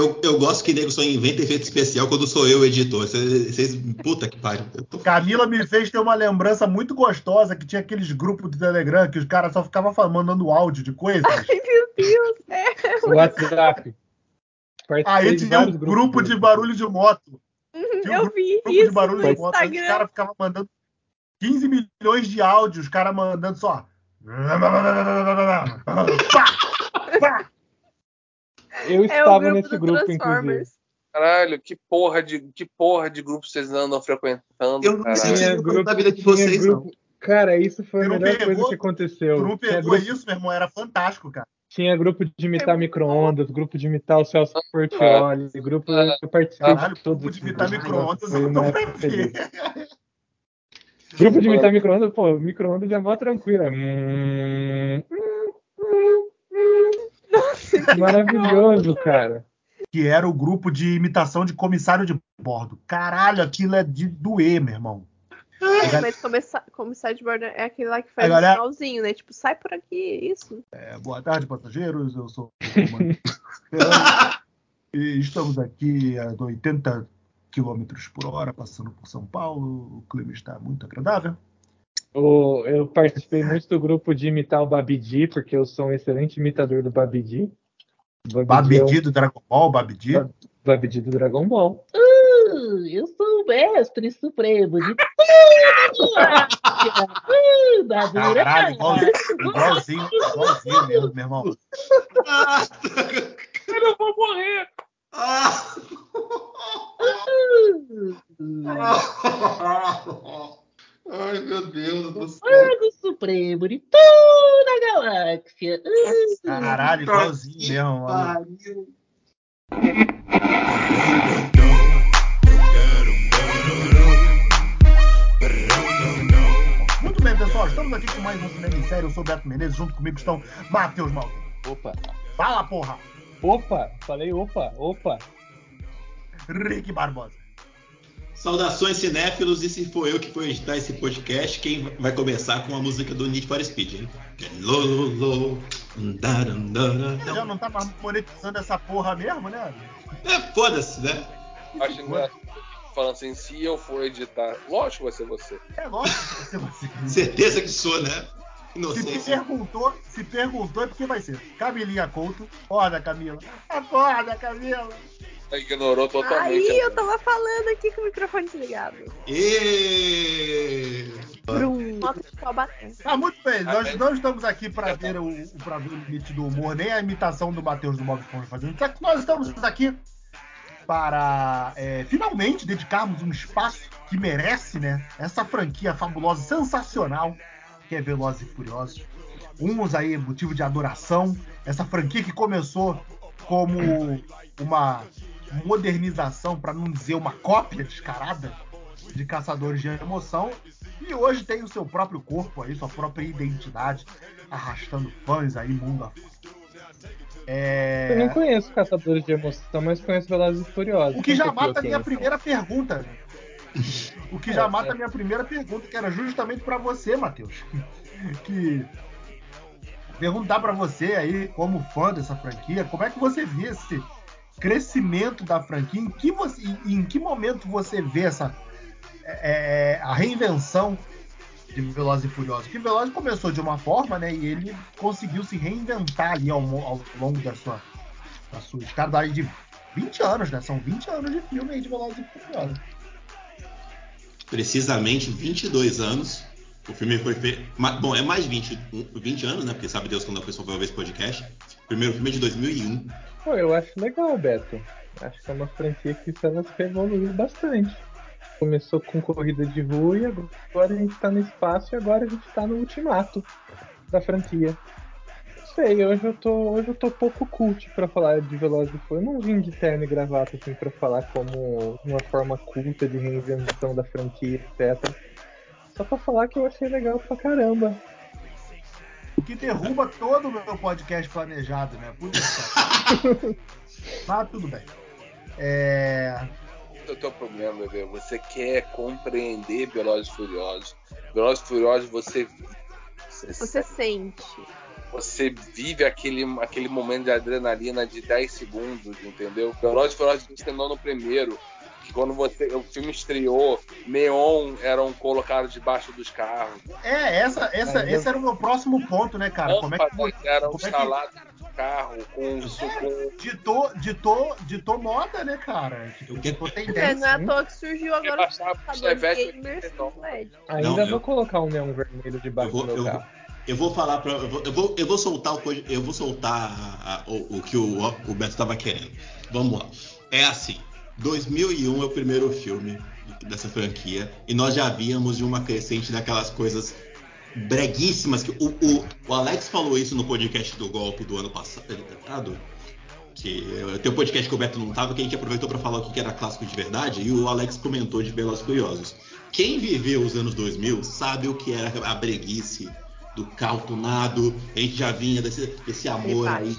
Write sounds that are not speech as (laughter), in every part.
Eu, eu gosto que nego só inventa efeito especial quando sou eu o editor. Vocês, puta que pariu. Tô... Camila me fez ter uma lembrança muito gostosa que tinha aqueles grupos do Telegram que os caras só ficavam mandando áudio de coisas. Ai, meu Deus. É. WhatsApp. Aí tinha um grupo de barulho de moto. Uhum, um eu vi grupo isso de barulho de moto. Aí os caras ficavam mandando 15 milhões de áudios, os caras mandando só. (laughs) Eu estava é nesse grupo, inclusive. Caralho, que porra de, que porra de grupo vocês andam frequentando? Eu não sei se grupo da vida de vocês, grupo... não. Cara, isso foi a melhor pegou, coisa que aconteceu. Não pegou grupo... isso, meu irmão, era fantástico, cara. Tinha grupo de imitar micro-ondas, grupo de imitar o Celso Portioli, grupo eu participei Caralho, de todos. Grupo de imitar micro-ondas, eu não (laughs) Grupo de imitar micro-ondas, pô, micro-ondas é mó tranquila. Hum... Maravilhoso, cara. Que era o grupo de imitação de comissário de bordo. Caralho, aquilo é de doer, meu irmão. É, mas comissário de bordo é aquele lá que faz o galera... finalzinho, né? Tipo, sai por aqui, isso. É, boa tarde, passageiros. Eu sou. (laughs) e estamos aqui a 80 km por hora, passando por São Paulo. O clima está muito agradável. O, eu participei muito do grupo de imitar o Babidi, porque eu sou um excelente imitador do Babidi. Babidi, é do Dragon Ball, Babidi? Babidi do Dragon Ball. Uh, eu sou o mestre supremo de uh, (laughs) Caralho, igualzinho, igualzinho, igualzinho mesmo, meu irmão. (laughs) eu não vou morrer. (laughs) Ai, meu Deus do céu. Mago Supremo de toda a galáxia. Caralho, igualzinho mesmo. Muito bem, pessoal. Estamos aqui com mais um Cinema em Série. Eu sou o Beto Menezes. Junto comigo estão Matheus Malta. Opa. Fala, porra. Opa. Falei opa. Opa. Rick Barbosa. Saudações cinéfilos, e se for eu que for editar esse podcast, quem vai começar com a música do Need for Speed, hein? Lolo, Já não tá mais monetizando essa porra mesmo, né? É, foda-se, né? Acho engraçado. Falando assim, se eu for editar, lógico que vai ser você. É lógico que vai ser você. (laughs) Certeza que sou, né? Se perguntou, se perguntou é porque vai ser. Camilinha Couto, acorda Camila. Acorda Camila ignorou totalmente. Aí eu tava falando aqui com o microfone desligado. E... Brum, Ah, muito bem. Nós não estamos aqui para ver o, pra ver o limite do humor, nem a imitação do Matheus do Bob Esponja fazendo. Nós estamos aqui para é, finalmente dedicarmos um espaço que merece, né? Essa franquia fabulosa, sensacional, que é Velozes e Furiosos. Uns aí, motivo de adoração. Essa franquia que começou como uma modernização, para não dizer uma cópia descarada de Caçadores de Emoção. E hoje tem o seu próprio corpo aí, sua própria identidade, arrastando fãs aí mundo afora. É... Eu não conheço Caçadores de Emoção, mas conheço Velozes e Furiosos. O que já mata a minha primeira pergunta. O que já é, mata a é. minha primeira pergunta, que era justamente para você, Matheus. (laughs) Que perguntar para você aí, como fã dessa franquia, como é que você vê esse crescimento da franquia, em que, você, em que momento você vê essa é, é, a reinvenção de Velozes e Furiosos? Que Velozes começou de uma forma, né, e ele conseguiu se reinventar ali ao, ao longo da sua, da sua de 20 anos, né? São 20 anos de filme aí de Velozes e Furiosos. Precisamente 22 anos. O filme foi feito. Bom, é mais 20, 20 anos, né? Porque sabe Deus quando a pessoa vai ver esse podcast. O primeiro filme é de 2001. Pô, eu acho legal, Beto. Acho que é uma franquia que ela se evoluiu bastante. Começou com corrida de rua e agora a gente tá no espaço e agora a gente tá no ultimato da franquia. Não sei, hoje eu tô, hoje eu tô pouco cult pra falar de Velozes e Furiosos. Não vim de terno e gravata assim pra falar como uma forma culta de reinvenção da franquia, etc. Só pra falar que eu achei legal pra caramba. O que derruba todo o meu podcast planejado, né? Por isso. Mas tudo bem. É... O teu problema, bebê, você quer compreender Velozes e Furiosos. Velozes e Furiosos você você, você sente. você vive aquele, aquele momento de adrenalina de 10 segundos, entendeu? Velozes e Furiosos terminou no primeiro, quando você, o filme estreou, neon eram colocados debaixo dos carros. É, essa, essa, esse era o meu próximo ponto, né, cara? Como é que? Eram é que- instalados no carro com, com Ditou, ditou, ditou moda, né, cara? Tipo, O que- ditou É, tendência. não é à toa que surgiu agora o Chevette gamers LED. Ainda Não, vou eu- colocar um neon vermelho debaixo vou, do meu eu, carro. eu vou falar pra. Eu vou, eu vou, eu vou soltar o eu vou soltar a- a- o, o que o, o Beto tava querendo. Vamos lá. É assim. 2001 é o primeiro filme dessa franquia e nós já víamos de uma crescente daquelas coisas breguíssimas que o, o, o Alex falou isso no podcast do golpe do ano passado que tem um podcast que o Beto não tava que a gente aproveitou para falar o que era clássico de verdade e o Alex comentou de Velozes e Furiosos. Quem viveu os anos 2000 sabe o que era a breguice do carro tunado a gente já vinha desse, desse amor aí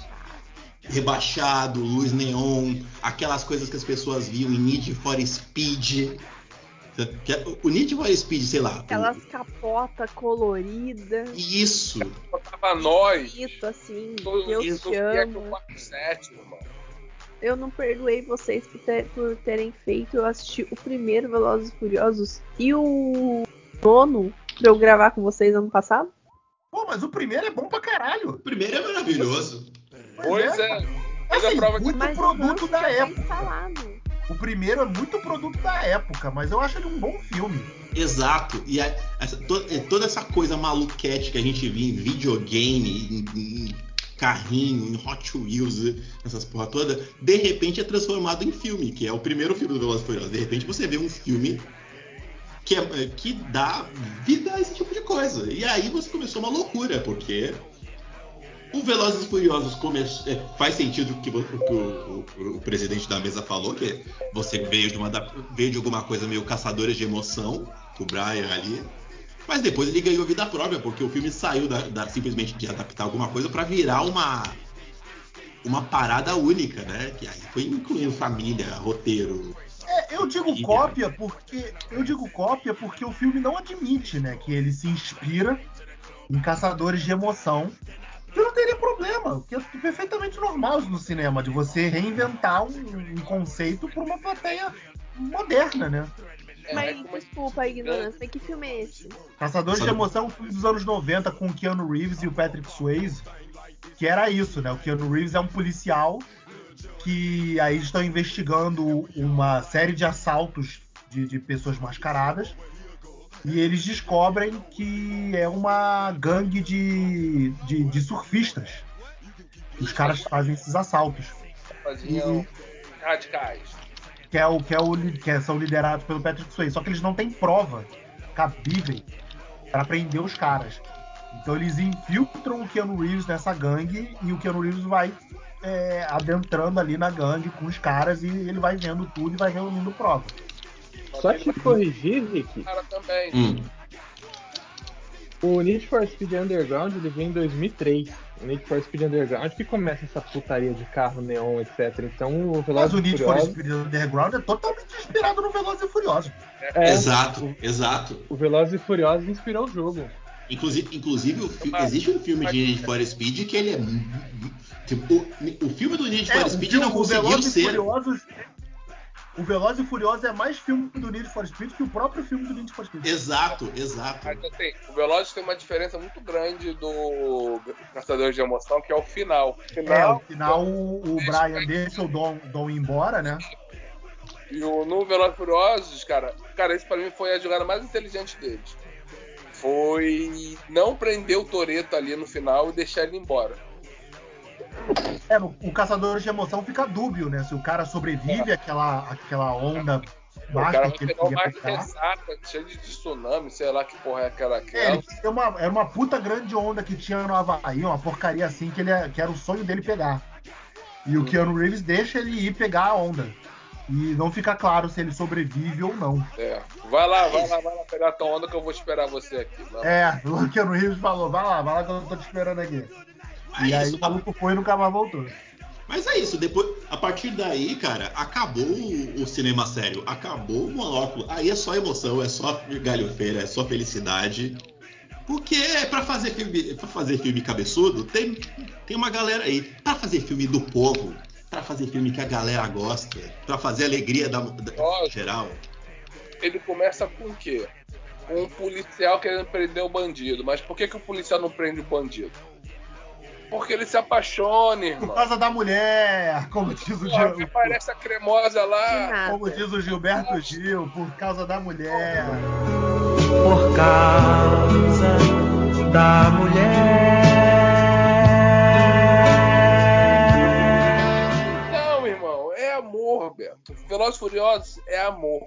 rebaixado, luz neon, aquelas coisas que as pessoas viam em Need for Speed. É- O Need for Speed, sei lá. Aquelas capotas coloridas. Isso. botava nós. Bonito, assim. Todo Deus isso te é que o ama. 47, irmão. Eu não perdoei vocês por, ter- por terem feito. Eu assisti o primeiro Velozes e Furiosos e o nono pra eu gravar com vocês ano passado. Pô, mas o primeiro é bom pra caralho. O primeiro é maravilhoso. Pois é. Mas Assim, a prova muito Mas produto da época. O primeiro é muito produto da época, mas eu acho ele um bom filme. Exato. E a- essa- to- toda essa coisa maluquete que a gente via em videogame, em, em carrinho, em Hot Wheels, essas porra toda, de repente é transformado em filme, que é o primeiro filme do Velozes e Furiosos. De repente você vê um filme que, é- que dá vida a esse tipo de coisa. E aí você começou uma loucura, porque o Velozes e Furiosos come- é, faz sentido o que, o, que o- o- o presidente da mesa falou, que você veio de, uma, veio de alguma coisa meio caçadores de emoção, o Brian ali. Mas depois ele ganhou vida própria, porque o filme saiu da, da- simplesmente de adaptar alguma coisa para virar uma uma parada única, né? Que aí foi incluindo família, roteiro. É, eu digo Sim, cópia porque eu digo cópia porque o filme não admite, né, que ele se inspira em caçadores de emoção. Que não teria problema, porque é perfeitamente normal no cinema de você reinventar um, um conceito para uma plateia moderna, né? É, Mas é que- desculpa a ignorância, que filme é esse? Caçadores de Emoção um filme dos anos 90 com o Keanu Reeves e o Patrick Swayze, que era isso, né? O Keanu Reeves é um policial que aí estão investigando uma série de assaltos de, de pessoas mascaradas e eles descobrem que é uma gangue de, de, de surfistas. Os caras fazem esses assaltos. faziam radicais. que é o que é o que são liderados pelo Patrick Swayze, só que eles não têm prova cabível para prender os caras. Então eles infiltram o Keanu Reeves nessa gangue e o Keanu Reeves vai é, adentrando ali na gangue com os caras e ele vai vendo tudo e vai reunindo prova. Só te corrigir, Rick, cara também. Hum. o Need for Speed Underground ele veio em 2003. O Need for Speed Underground que começa essa putaria de carro, neon, etc. Então o Mas o Need for. Speed Underground é totalmente inspirado no Velozes e Furiosos. É, Exato, exato. o Velozes e Furiosos inspirou o jogo. Inclusive, inclusive o existe um filme de Need for Speed que ele é. Tipo, o, o filme do Need É, for o Speed filme- não o conseguiu Velozes e ser. Furiosos o Velozes e Furiosos é mais filme do Need for Speed que o próprio filme do Need for Speed. Exato, exato. Mas assim, o Velozes tem uma diferença muito grande do Caçadores de Emoção, que é o final. O É, final no final o, o Brian deixa o Dom, Dom ir embora, né? e o, no Velozes e Furiosos, cara, cara, esse pra mim foi a jogada mais inteligente deles. Foi não prender o Toreto ali no final e deixar ele embora. É, no, o Caçador de Emoção fica dúbio, né? Se o cara sobrevive àquela, àquela onda O cara baixa vai que ele pegar o queria mar de pegar. ressaca, cheio de tsunami, sei lá que porra é aquela. É, aquela. ele tinha uma, era uma puta grande onda que tinha no Havaí, uma porcaria assim que, ele, que era o sonho dele pegar. E o Keanu Reeves deixa ele ir pegar a onda. E não fica claro se ele sobrevive ou não. É. Vai lá, vai lá, (laughs) vai lá pegar a tua onda que eu vou esperar você aqui. É, o Keanu Reeves falou, vai lá, vai lá que eu tô te esperando aqui. É E aí isso. o maluco foi e nunca mais voltou. Mas é isso, depois, a partir daí, cara, acabou o, o cinema sério, acabou o monóculo. Aí é só emoção, é só galhofeira, é só felicidade. Porque pra fazer filme, para fazer filme cabeçudo, tem, tem uma galera aí. Pra fazer filme do povo, pra fazer filme que a galera gosta, pra fazer alegria da, da Lógico. geral. Ele começa com o quê? Com um policial querendo prender o bandido. Mas por que, que o policial não prende o bandido? Porque ele se apaixona, Por irmão. causa da mulher, como diz o, Porra, Gil- que parece a cremosa lá. como diz o Gilberto Gil, por causa da mulher. por causa da mulher. Não, irmão, é amor, Beto. Velozes e Furiosos é amor.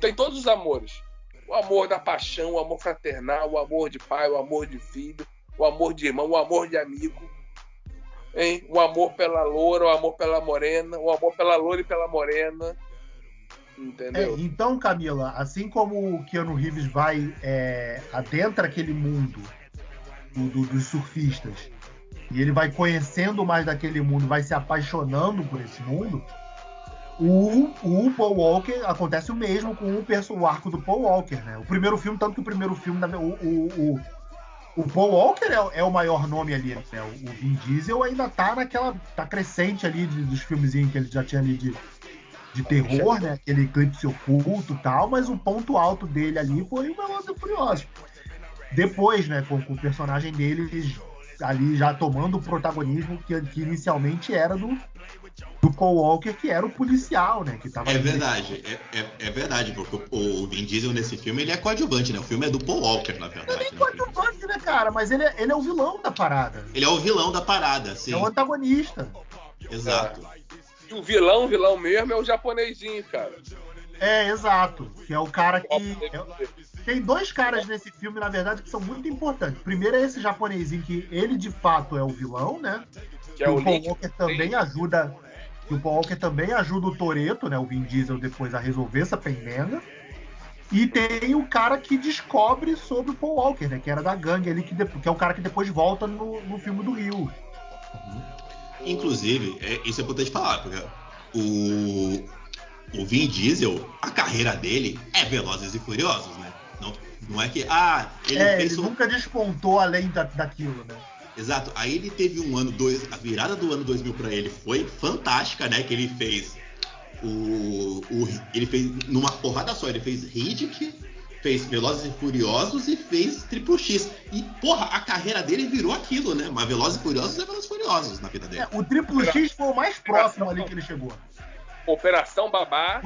Tem todos os amores. O amor da paixão, o amor fraternal, o amor de pai, o amor de filho, o amor de irmão, o amor de amigo. Hein? O amor pela loura, o amor pela morena, o amor pela loura e pela morena. É, Entendeu? então, Camila, assim como o Keanu Reeves vai é, adentra aquele mundo do- do- dos surfistas e ele vai conhecendo mais daquele mundo, vai se apaixonando por esse mundo, o, o Paul Walker acontece o mesmo com o, perso- o arco do Paul Walker, né? O primeiro filme, tanto que o primeiro filme, o, o, o, o Paul Walker é, é o maior nome ali, né? O, o Vin Diesel ainda tá naquela. tá crescente ali de- dos filmezinhos que ele já tinha ali de, de terror, né? Aquele eclipse oculto e tal, mas o ponto alto dele ali foi o Velozes e Furiosos. Depois, né, com, com o personagem dele ali já tomando o protagonismo que, que inicialmente era do, do Paul Walker, que era o policial, né? Que tava É verdade, é, é, é verdade, porque o, o Vin Diesel nesse filme ele é coadjuvante, né? O filme é do Paul Walker, na Ele é verdade. nem né? coadjuvante, né, cara? Mas ele é, ele é o vilão da parada. Ele é o vilão da parada, sim. É o antagonista. Exato. E o vilão, vilão mesmo, é o japonesinho, cara. É, exato. Que é o cara que. É- Tem dois caras nesse filme, na verdade, que são muito importantes. Primeiro é esse japonesinho que ele de fato é o vilão, né? Que é o o Paul Link. Walker também ajuda. Que o Paul Walker também ajuda o Toreto, né? O Vin Diesel depois a resolver essa pendenga. E tem o cara que descobre sobre o Paul Walker, né? Que era da gangue ali, que, que é o cara que depois volta no, no filme do Rio. Inclusive, é- isso é importante falar, porque o, o Vin Diesel, a carreira dele é Velozes e Furiosos, né? Não, não é que, ah, ele é, ele um- nunca despontou além da, daquilo, né? Exato. Aí ele teve um ano, dois, a virada do ano 2000 pra ele foi fantástica, né? Que ele fez o, o ele fez numa porrada só, ele fez Riddick, fez Velozes e Furiosos e fez Triple X. E porra, a carreira dele virou aquilo, né? Mas Velozes e Furiosos é Velozes e Furiosos na vida dele. É, o Triplo X foi o mais próximo ali que ele chegou. Operação Babá.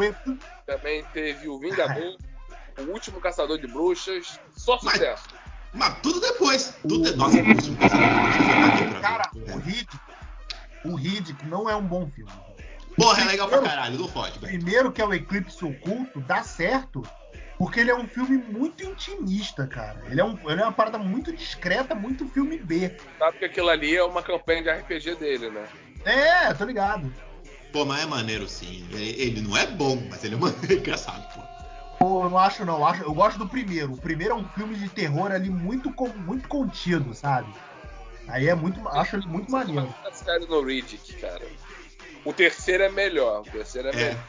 Também teve o Vingador. o Último Caçador de Bruxas. Só sucesso. Mas tudo depois. Tudo de... Nossa, o último Caçador de Bruxas eu paguei pra Cara, o Riddick, o não é um bom filme. Porra, é legal pra caralho, não fode, velho. Primeiro que é o Eclipse Oculto, dá certo, porque ele é um filme muito intimista, cara. Ele é, um, ele é uma parada muito discreta, muito filme B. Sabe que aquilo ali é uma campanha de RPG dele, né? É, tô ligado. Pô, mas é maneiro sim. Ele, ele não é bom, mas ele é (laughs) maneiro, engraçado, pô. Pô, eu não acho não, eu, acho, eu gosto do primeiro. O primeiro é um filme de terror ali muito, muito contido, sabe? Aí é muito, acho ele muito maneiro. Uma série no Riddick, cara. O terceiro é melhor. O terceiro é, É. melhor.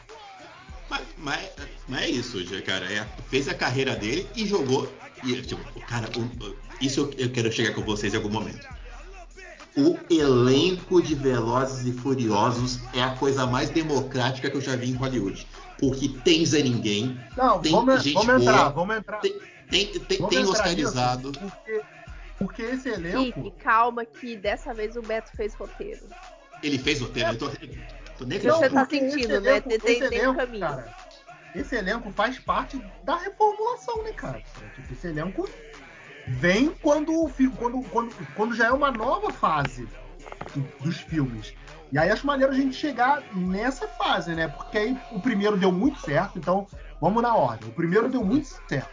Mas, mas, mas é isso, já, cara. É, fez a carreira dele e jogou. E, tipo, cara, o- isso eu, eu quero chegar com vocês em algum momento. O elenco de Velozes e Furiosos é a coisa mais democrática que eu já vi em Hollywood. Porque tem Zé Ninguém, Não, Tem vamos, gente vamos entrar, boa. vamos entrar. tem, tem, tem, vamos tem entrar oscarizado. nisso, Porque, porque esse elenco. Fique, calma que dessa vez o Beto fez roteiro. Ele fez roteiro, eu tô, tô nem Você tá sentindo, né? Tem- tem- tem elenco, caminho. cara, esse elenco faz parte da reformulação, né, cara? Tipo, esse elenco vem quando, quando, quando, quando já é uma nova fase do- dos filmes. E aí acho maneiro a gente chegar nessa fase, né? Porque aí o primeiro deu muito certo, então vamos na ordem. O primeiro deu muito certo.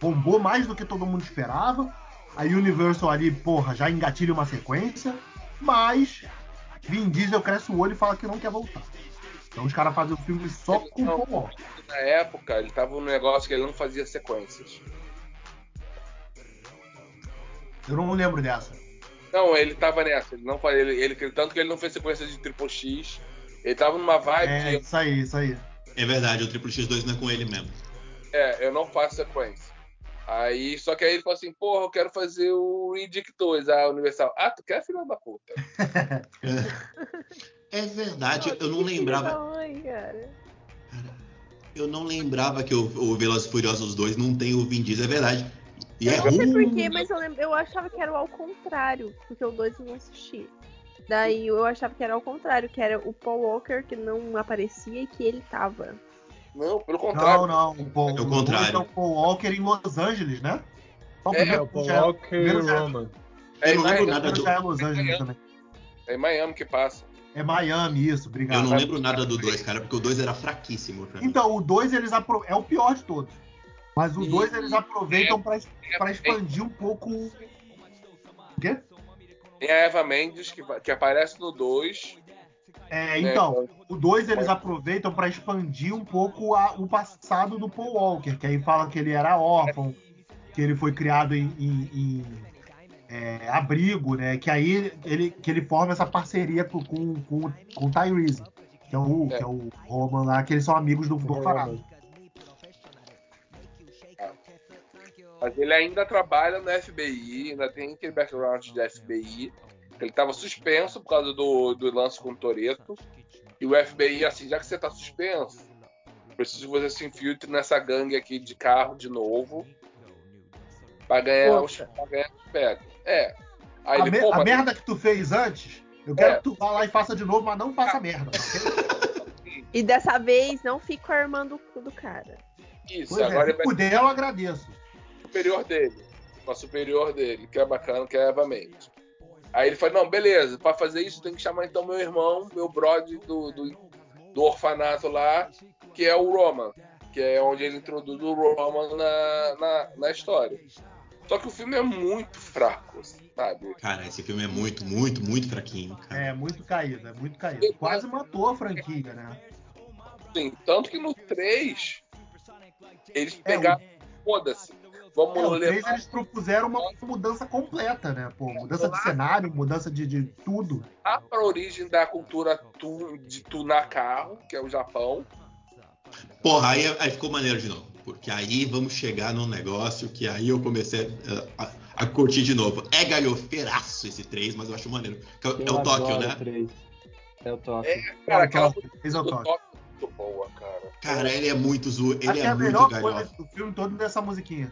Bombou mais do que todo mundo esperava. A Universal ali, porra, já engatilha uma sequência. Mas Vin Diesel cresce o olho e fala que não quer voltar. Então os caras fazem o filme só com o Paul. Na época, ele tava num negócio que ele não fazia sequências. Eu não lembro dessa. Não, ele tava nessa. Ele não. Ele, ele, tanto que ele não fez sequência de Triple X. Ele tava numa vibe É, de. isso aí, isso aí. É verdade, o Triple X2 não é com ele mesmo. É, eu não faço sequência. Aí, só que aí ele falou assim, porra, eu quero fazer o Riddick 2, a Universal. Ah, tu quer, filho da puta? (laughs) É verdade, eu não lembrava. da mãe, cara. Eu não lembrava que o, o Velozes e Furiosos 2 não tem o Vin Diesel, é verdade. E é Eu não sei ruim. porquê, mas eu, lembro, eu achava que era o ao contrário, porque o 2 eu não assisti. Daí eu achava que era ao contrário, que era o Paul Walker que não aparecia e que ele tava. Não, pelo contrário. Não, não. O, Paul, É o contrário. é o Paul Walker em Los Angeles, né? O É, É, o Paul já é- Walker e é- Roman. É Eu não lembro Miami, nada primeiro do. já é Los Angeles também. é em Miami que passa. É Miami, isso, obrigado. Eu não lembro nada do 2, cara, porque o 2 era fraquíssimo pra mim. Então, o 2 eles apro... é o pior de todos. Mas o E- 2 eles aproveitam pra, é- pra expandir um pouco. O quê? Tem a Eva Mendes, que, que aparece no 2. É, então, o 2 eles aproveitam pra expandir um pouco a- o passado do Paul Walker, que aí fala que ele era órfão, que ele foi criado em, em- em, é, abrigo, né? Que aí ele, que ele forma essa parceria com, com, com, com o Tyrese, que é o, que é o Roman lá, que eles são amigos do, do orfanato. Mas ele ainda trabalha no FBI, ainda tem aquele background de FBI. que Ele estava suspenso por causa do, do lance com o Toreto. E o FBI, assim, já que você está suspenso, preciso que você se infiltre nessa gangue aqui de carro de novo. Pra ganhar os, Poxa. pra ganhar os pega. É. Aí A, ele, me- pô, a mas- merda que tu fez antes, eu quero É. que tu vá lá e faça de novo, mas não faça merda. ok? E dessa vez não fico armando o cu do cara. isso, Pois é, agora se ele vai puder, eu agradeço. Superior dele. Com a superior dele, que é bacana, que é a Eva Mendes. Aí ele fala, não, beleza, pra fazer isso tem que chamar então meu irmão, meu brother do, do, do orfanato lá, que é o Roman. Que é onde ele introduz o Roman na, na, na história. Só que o filme é muito fraco, sabe? Cara, esse filme é muito, muito, muito fraquinho, cara. É muito caído, é muito caído. Quase matou a franquia, né? Assim, tanto que no 3, eles É, o- pegaram, foda-se, vamos É, o 3 levar eles propuseram uma mudança completa, né? Pô, mudança de cenário, mudança de, de tudo. pra origem da cultura tu- de tunar carro, que é o Japão. Porra, aí, aí ficou maneiro de novo. Porque aí vamos chegar num negócio que aí eu comecei a, a- a curtir de novo. É galhofeiraço esse 3, mas eu acho maneiro. É, o- é Eu o Tóquio, né? o três. É o Tóquio. É, cara, É o aquela Tóquio, fez o do Tóquio. Tóquio é muito boa, cara. Cara, ele é muito zo... ele Acho é, é a muito melhor coisa galhofa. do filme todo dessa musiquinha.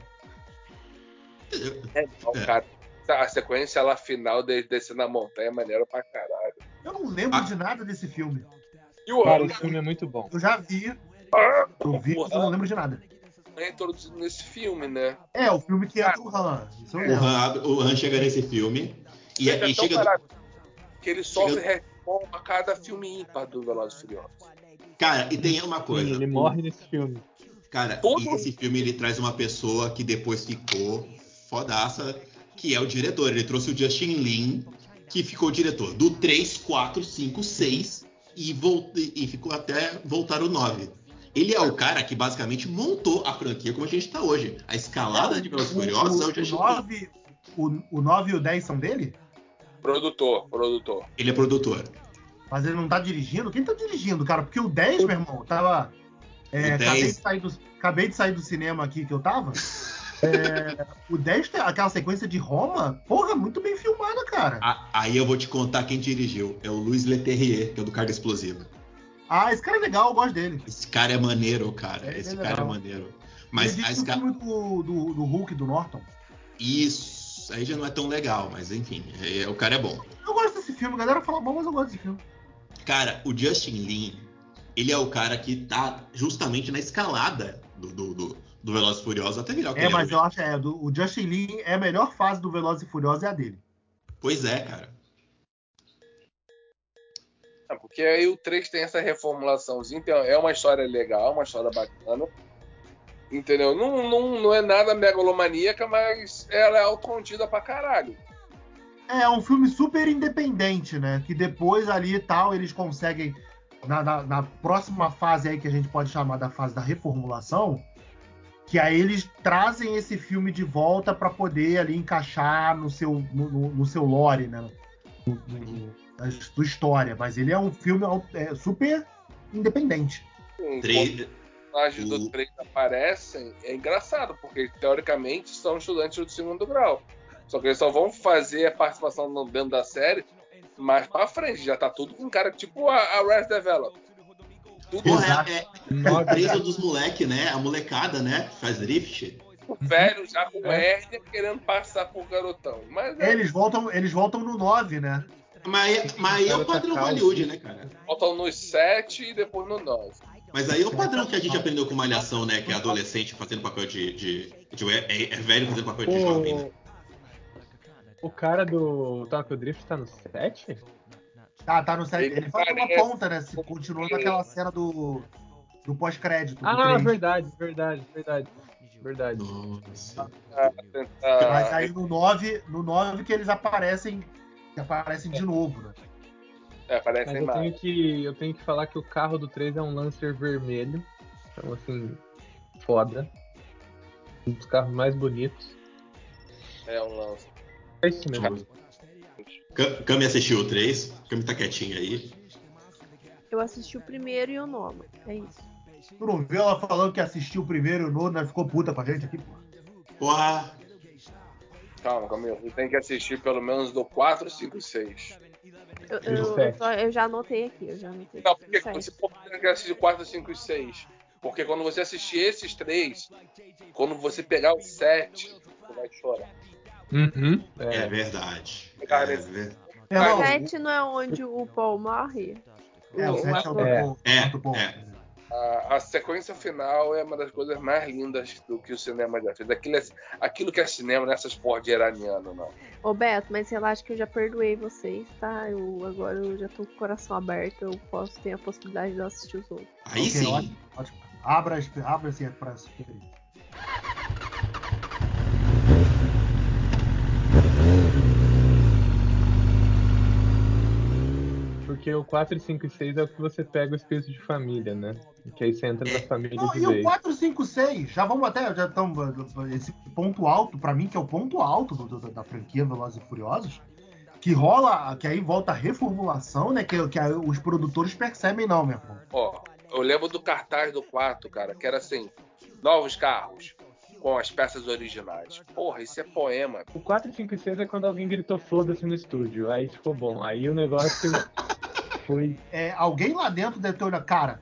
É, bom, É. cara. A sequência lá final dele descendo na montanha é maneira pra caralho. Eu não lembro Ah. de nada desse filme. E o Cara, esse filme é muito bom. Eu já vi, eu vi, mas eu não lembro de nada. é introduzido nesse filme, né? É, o filme que entra o Han. Isso eu O. Han, abre- o Han chega nesse filme e, Ele é e tão chega. maravilhoso que ele sofre Chega- respawn a cada filme ímpar do Velozes e Furiosos. Cara, e tem uma Sim, coisa. ele o- morre nesse filme. Cara, Todo- e esse filme ele traz uma pessoa que depois ficou fodaça, que é o diretor. Ele trouxe o Justin Lin, que ficou diretor do 3, 4, 5, 6 e, e ficou até voltar o 9. Ele é o cara que basicamente montou a franquia como a gente tá hoje. A escalada de Velozes Furiosos é o Justin Lin. 9, o, o 9 e o 10 são dele? Produtor, produtor. Ele é produtor. Mas ele não tá dirigindo? Quem tá dirigindo, cara? Porque o 10, meu irmão, tava. é, O acabei, 10. de sair do, acabei de sair do cinema aqui que eu tava. (laughs) É, o 10 tem aquela sequência de Roma, porra, muito bem filmada, cara. Aí eu vou te contar quem dirigiu. É o Luiz Leterrier, que é o do Carga Explosiva. Ah, esse cara é legal, eu gosto dele. Esse cara é maneiro, cara. Ele é Esse legal. cara é maneiro. Mas ele esca... filme do, do, do Hulk, do Norton. Isso, aí já não é tão legal, mas enfim, é- o cara é bom. Eu gosto desse filme, a galera fala mal, mas eu gosto desse filme. Cara, o Justin Lin, ele é o cara que tá justamente na escalada do, do, do, do Velozes e Furiosos até virar o que É, ele mas hoje. eu acho é, do, o Justin Lin é a melhor fase do Velozes e Furiosos é a dele. Pois é, cara. É, porque aí o 3 tem essa reformulaçãozinha, então é uma história legal, uma história bacana. Entendeu? Não, não, não é nada megalomaníaca, mas ela é autocontida pra caralho. É um filme super independente, né? Que depois ali e tal, eles conseguem. Na, na- na próxima fase aí que a gente pode chamar da fase da reformulação, que aí eles trazem esse filme de volta para poder ali encaixar no seu, no, no- no seu lore, né? No, no- da sua história. Mas ele é um filme é, super independente. Sim, Três- personagens do O- 3 aparecem, é engraçado, porque teoricamente são estudantes do segundo grau. Só que eles só vão fazer a participação no- dentro da série mais pra frente. Já tá tudo com cara tipo a, a Res Develop. Tudo Porra, é, é, a empresa dos moleques, né? A molecada, né? que Faz drift. velho já com É. hérnia querendo passar por garotão. Mas é, Eles voltam, eles voltam no 9, né? Mas, mas aí é o padrão Cara, Hollywood, né, cara? voltam nos 7 e depois no 9. Mas aí é o padrão que a gente aprendeu com Malhação, né? Que é adolescente fazendo papel de. de, de- é, é velho fazendo papel de jovem, né? O, o cara do Tokyo Drift tá no 7? Tá, tá no 7. Ele Ele faz uma ponta, né? Se continuou naquela cena do, do pós-crédito. do Ah, 3. verdade, verdade, verdade. Verdade. Nossa. Mas aí no 9, no 9 que eles aparecem. Que aparecem de novo, né? É, parece Mas eu mais. tenho, que, eu tenho que falar que o carro do 3 é um Lancer vermelho. Então, assim, foda. Um dos carros mais bonitos. É um lance. É isso mesmo. Cam- Cami assistiu o 3. Cami tá quietinha aí. Eu assisti o primeiro e o nono. É isso. Tu não viu ela falando que assistiu o primeiro e o nono, né? Ficou puta com a gente aqui, pô. Porra. Calma, Camilo. Você tem que assistir pelo menos do 4, 5 e 6. Eu, E o eu- eu sete? só- eu já anotei aqui, eu já anotei. Não, por que Sete. você tem que assistir 4, 5 e 6? Porque quando você assistir esses três, quando você pegar o 7, você vai chorar. Uhum. É É. verdade. Cara, É, ver- Meu irmão, O 7 não é onde o Paul morre? é, o O 7 é o É. muito, É, é. A, a sequência final é uma das coisas mais lindas do que o cinema já fez. Aquilo, é- aquilo que é cinema nessas porra de iraniano, não. Ô Beto, mas relaxa que eu já perdoei vocês, tá? Eu agora eu já tô com o coração aberto, eu posso ter a possibilidade de eu assistir os outros. Aí Ok, sim. Ótimo, ótimo. Abra, as- abra-se pra essa Porque o 4, 5 e 6 é o que você pega o espírito de família, né? Que aí você entra na família Não, de e o vez. 4, 5, 6, já vamos até, já estamos, esse ponto alto, pra mim, que é o ponto alto do- do- da franquia Velozes e Furiosos, que rola, que aí volta a reformulação, né, que, que aí os produtores percebem, não, meu irmão. Ó, eu lembro do cartaz do 4, cara, que era assim: novos carros com as peças originais. Porra, isso é poema. O 4, 5 e 6 é quando alguém gritou foda-se no estúdio. Aí ficou bom. Aí o negócio foi. É, alguém lá dentro deve ter olhado, cara,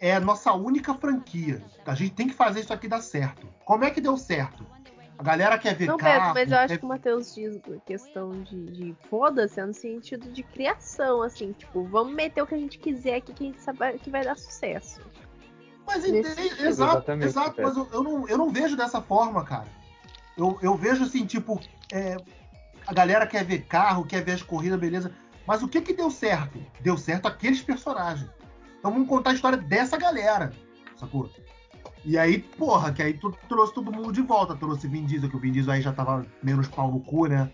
é a nossa única franquia, a gente tem que fazer isso aqui dar certo. Como é que deu certo? A galera quer ver Não, carro, Beto, mas eu acho quer- que o Matheus diz questão de, de foda-se é no sentido de criação, assim, tipo, vamos meter o que a gente quiser aqui que a gente sabe que vai dar sucesso. Mas sentido. exato, Exatamente, exato, mas eu, eu não, eu não vejo dessa forma, cara. Eu, eu vejo assim, tipo, é, a galera quer ver carro, quer ver as corridas, beleza. Mas o que que deu certo? Deu certo aqueles personagens. Então vamos contar a história dessa galera, sacou? E aí, porra, que aí tu trouxe todo mundo de volta. Trouxe Vin Diesel, que o Vin Diesel aí já tava menos pau no cu, né?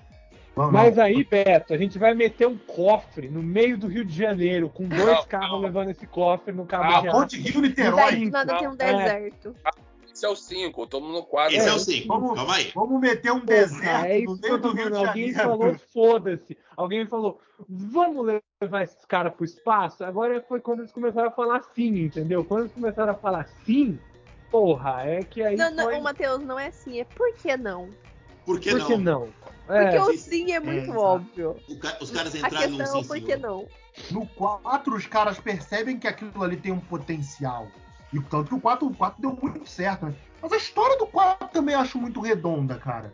Vamos, Mas aí, Beto, a gente vai meter um cofre no meio do Rio de Janeiro, com dois Não, carros não. levando esse cofre no cabo Ah, de Ponte. Rio Niterói. Daí? Nada tem um não, deserto. Esse é o 5, estamos no 4. Esse é, É, o 5. vamos- Calma aí. Vamos meter um deserto é no isso meio do Rio de. Alguém falou, foda-se. Alguém falou, vamos levar esses caras pro espaço? Agora foi quando eles começaram a falar sim, entendeu? Quando eles começaram a falar sim, porra, é que aí Não, não, foi... ô, Matheus, não é assim, é por que não? Por que Por não? que não? Porque É, o sim, é muito exato. óbvio. Ca- Os caras entraram é sim, por que não? No 4, os caras percebem que aquilo ali tem um potencial. E tanto que o 4, o 4 deu muito certo, né? Mas a história do 4 também eu acho muito redonda, cara.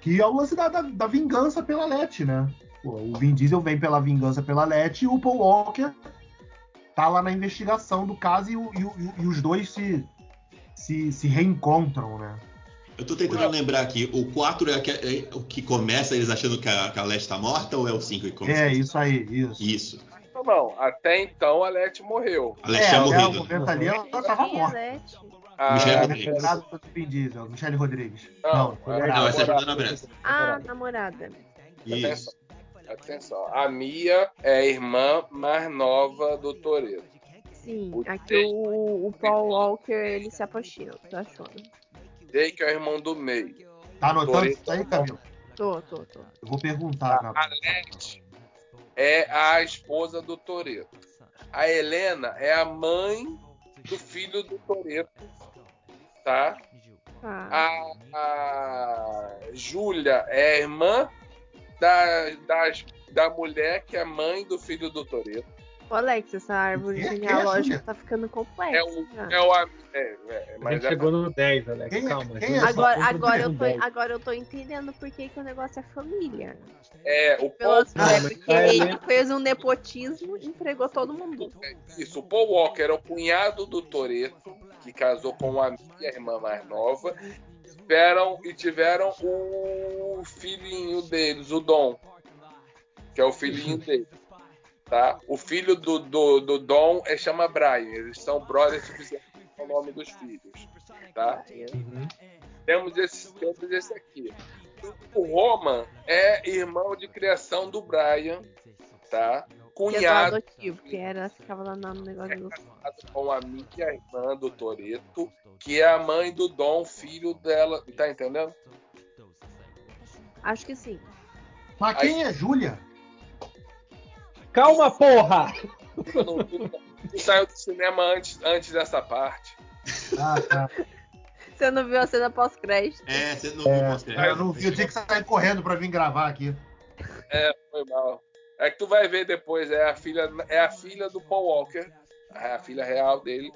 Que é o lance da, da, da vingança pela Letty, né? Pô, o Vin Diesel vem pela vingança pela Letty e o Paul Walker tá lá na investigação do caso e, o- e o- e os dois se, se, se reencontram, né? Eu tô tentando lembrar aqui. O 4 é, é o que começa eles achando que a, que a Leste tá morta ou é o 5 que começa? É, isso aí, isso. Isso. Não, não, até então a Leti morreu. A Leste é, até o momento ali ela é morta. Leti? A, Michelle A Rodrigues. Diesel, Michelle Rodrigues. Não, Não, mulher Não, essa é a agora- Jordana Bressa. Ah, namorada. Isso. Atenção, a Mia é a irmã mais nova do Toreto. Sim, O aqui o, o Paul Walker ele se apaixona, tá achando? Jake é o irmão do meio. Tá anotando isso aí, Camilo? Tô, tô, tô. Eu vou perguntar. na- A Leti é a esposa do Toreto. A Helena é a mãe do filho do Toreto, tá? Ah, A, a Júlia é a irmã da, das- da mulher que é mãe do filho do Toreto. Ô, Alex, essa árvore Quem é- a genealógica tá ficando complexa. É o, é o é, é, A mas gente é, chegou no 10, Alex. Quem é- Calma. quem é Agora, agora, eu tô, 10. agora eu tô entendendo por que, que o negócio é família. é o Paul, é mas porque ele né? fez um nepotismo e entregou todo mundo. isso, o Paul Walker é o cunhado do Toreto, que casou com a minha irmã mais nova. Tiveram, e tiveram o filhinho deles, o Dom, que é o filhinho (laughs) dele. Tá? O filho do, do, do Dom é, chama Brian. Eles são brothers suficientes com o nome dos filhos. Tá? Uhum. Temos esse, temos esse aqui. O Roman é irmão de criação do Brian, tá? Que é do Cunhado adotivo, que era, ficava lá no negócio do. com a minha irmã do Toreto, que é a mãe do Dom, filho dela. Tá entendendo? Acho que sim. Mas quem é Júlia? Calma, porra! Tu não- saiu do cinema antes, antes dessa parte. Ah, tá. Você não viu a cena pós-crédito? É, você não viu pós Ah, Eu não vi, eu tinha que sair correndo pra vir gravar aqui. É, foi mal. É que tu vai ver depois, é a filha, é a filha do Paul Walker, é a filha real dele.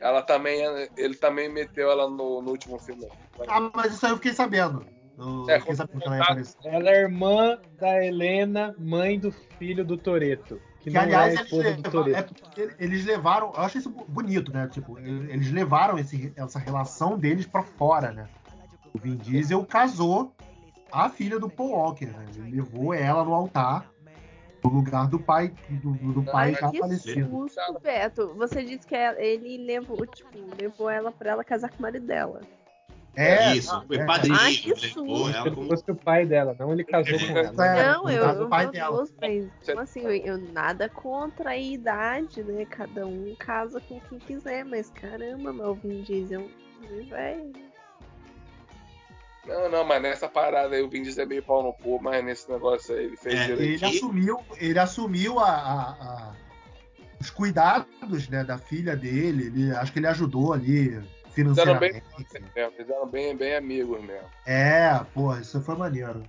Ela também, ele também meteu ela no, no último filme. Ah, mas isso aí eu fiquei sabendo. Eu É, ela é irmã da Helena, mãe do filho do Toreto. Que, Que, não aliás, é a eles, esposa do levam- Toreto. é eles levaram. Eu acho isso bonito, né? Tipo, eles levaram esse- essa relação deles pra fora, né? O Vin Diesel casou a filha do Paul Walker, né? Ele levou ela no altar no lugar do pai do, do pai Ai, já que falecido. susto, Beto. Você disse que ela- ele levou, tipo, levou ela pra ela casar com o marido dela. É, Isso, foi é. padrinho. Ai, que levou susto. ela fosse o pai dela, não ele casou com ela. É, não, eu, eu pai eu dela. Como assim, eu, eu nada contra a idade, né? Cada um casa com quem quiser, mas caramba, meu Vin Diesel, velho. Não, não, mas nessa parada aí o Vin Diesel é meio pau no cu, mas nesse negócio aí ele fez É, direito. Ele assumiu, ele assumiu a, a- a- os cuidados né, da filha dele. Ele, acho que ele ajudou ali financeiramente. É, Eles eram bem, bem amigos mesmo. É, porra, isso foi maneiro.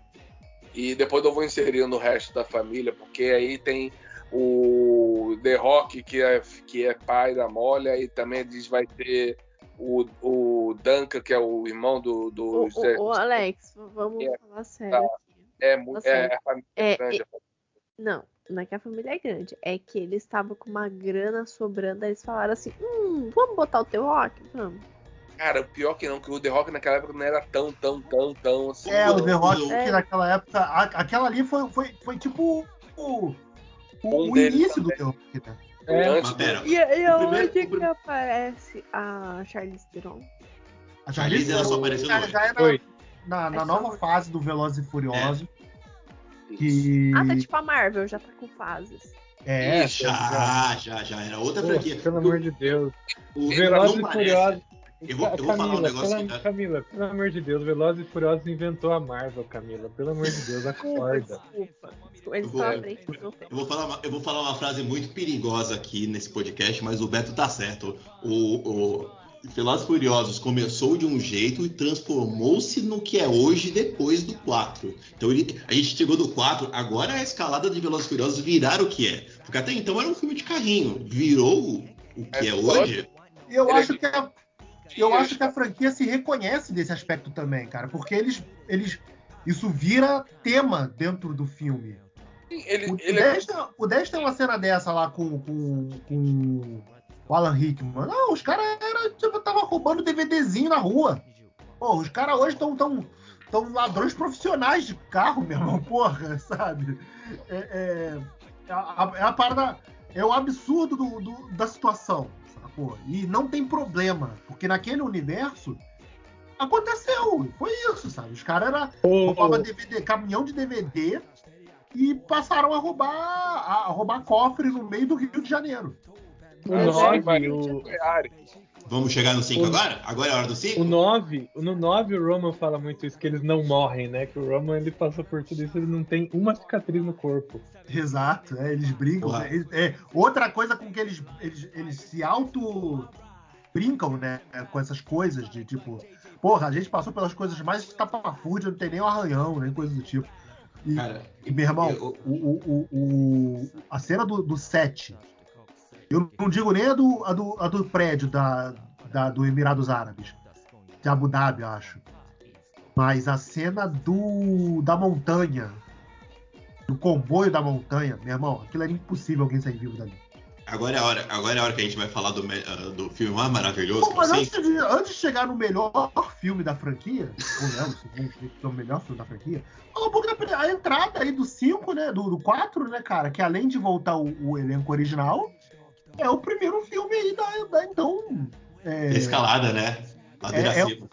E depois eu vou inserindo o resto da família, porque aí tem o The Rock, que é, que é pai da Molly, e também diz vai ter o, o Duncan, que é o irmão do, do Zé- ô, ô, Alex, vamos É, falar sério aqui. é, mu- Nossa, é a família É, grande. é- não, não é que a família é grande, é que eles estavam com uma grana sobrando, aí eles falaram assim, hum, vamos botar o teu rock? Vamos. Cara, o pior que não, que o The Rock naquela época não era tão, tão, tão, tão assim. É, o The Rock, É. que naquela época. a- aquela ali foi, foi, foi tipo o, o, o início do. The Rock, né? É, Antes pera, E, e onde primeiro- que aparece a Charlize Theron? A Charlize, ela só apareceu já, no já é na, Foi. na, na É só nova no- fase do Velozes e Furiosos. Isso. Que. Ah, tá tipo a Marvel, já tá com fases. É, Isso, Já, já, já. Era outra Pô, franquia. pelo amor de Deus. O, Velozes não e parece. Furiosos. Eu vou- eu vou falar um Camila, negócio pela- aqui. Camila, pelo amor de Deus, Velozes e Furiosos inventou a Marvel, Camila. Pelo amor de Deus, acorda. desculpa. Eu vou- tempo. Eu vou, falar uma, eu vou falar uma frase muito perigosa aqui nesse podcast, mas o Beto tá certo. O, o Velozes e Furiosos começou de um jeito e transformou-se no que é hoje depois do 4. Então ele, a gente chegou do 4, agora a escalada de Velozes e Furiosos virar o que é. Porque até então era um filme de carrinho. Virou o, que é, É, hoje. E eu Ele é acho que a, eu acho que a franquia se reconhece desse aspecto também, cara, porque eles, eles isso vira tema dentro do filme. Ele, O, ele é 10 tem, o 10 tem uma cena dessa lá com, com, com o Alan Rickman. Não, os caras tipo, tava roubando DVDzinho na rua. Pô, os caras hoje estão tão, tão ladrões profissionais de carro, meu irmão, porra, (laughs) sabe? É, é, é a, é a parada. É o absurdo do, do- da situação, sacou? E não tem problema, porque naquele universo aconteceu. Foi isso, sabe? Os caras eram roubava DVD, caminhão de DVD e passaram a roubar a roubar cofre no meio do Rio de Janeiro. O É, o, Ferrari. Vamos chegar no 5 O- agora? Agora é a hora do 5? O 9, no 9 o Roman fala muito isso, que eles não morrem, né? Que o Roman ele passou por tudo isso, ele não tem uma cicatriz no corpo. Exato, é, eles brincam. Né? Eles- é, outra coisa com que eles, eles, eles se auto brincam, né? Com essas coisas de tipo, porra, a gente passou pelas coisas mais tapafúrdias, não tem nem um arranhão, nem coisa do tipo. E, Cara, e, meu irmão, eu- o, o, o, o- a cena do, do set, eu não digo nem a do, a do, a do prédio da, da, do Emirados Árabes, de Abu Dhabi, eu acho. Mas a cena do da montanha, do comboio da montanha, meu irmão, aquilo era impossível alguém sair vivo dali. agora é a hora, agora é a hora que a gente vai falar do, ah, do filme mais maravilhoso Pô, mas antes de, antes de chegar no melhor filme da franquia, ou não, (laughs) é o melhor filme da franquia, fala um pouco da a entrada aí do 5, né? Do 4, né, cara? Que além de voltar o, o elenco original, é o primeiro filme aí da, da então. É, Escalada, né? Ladeira É, é- acima.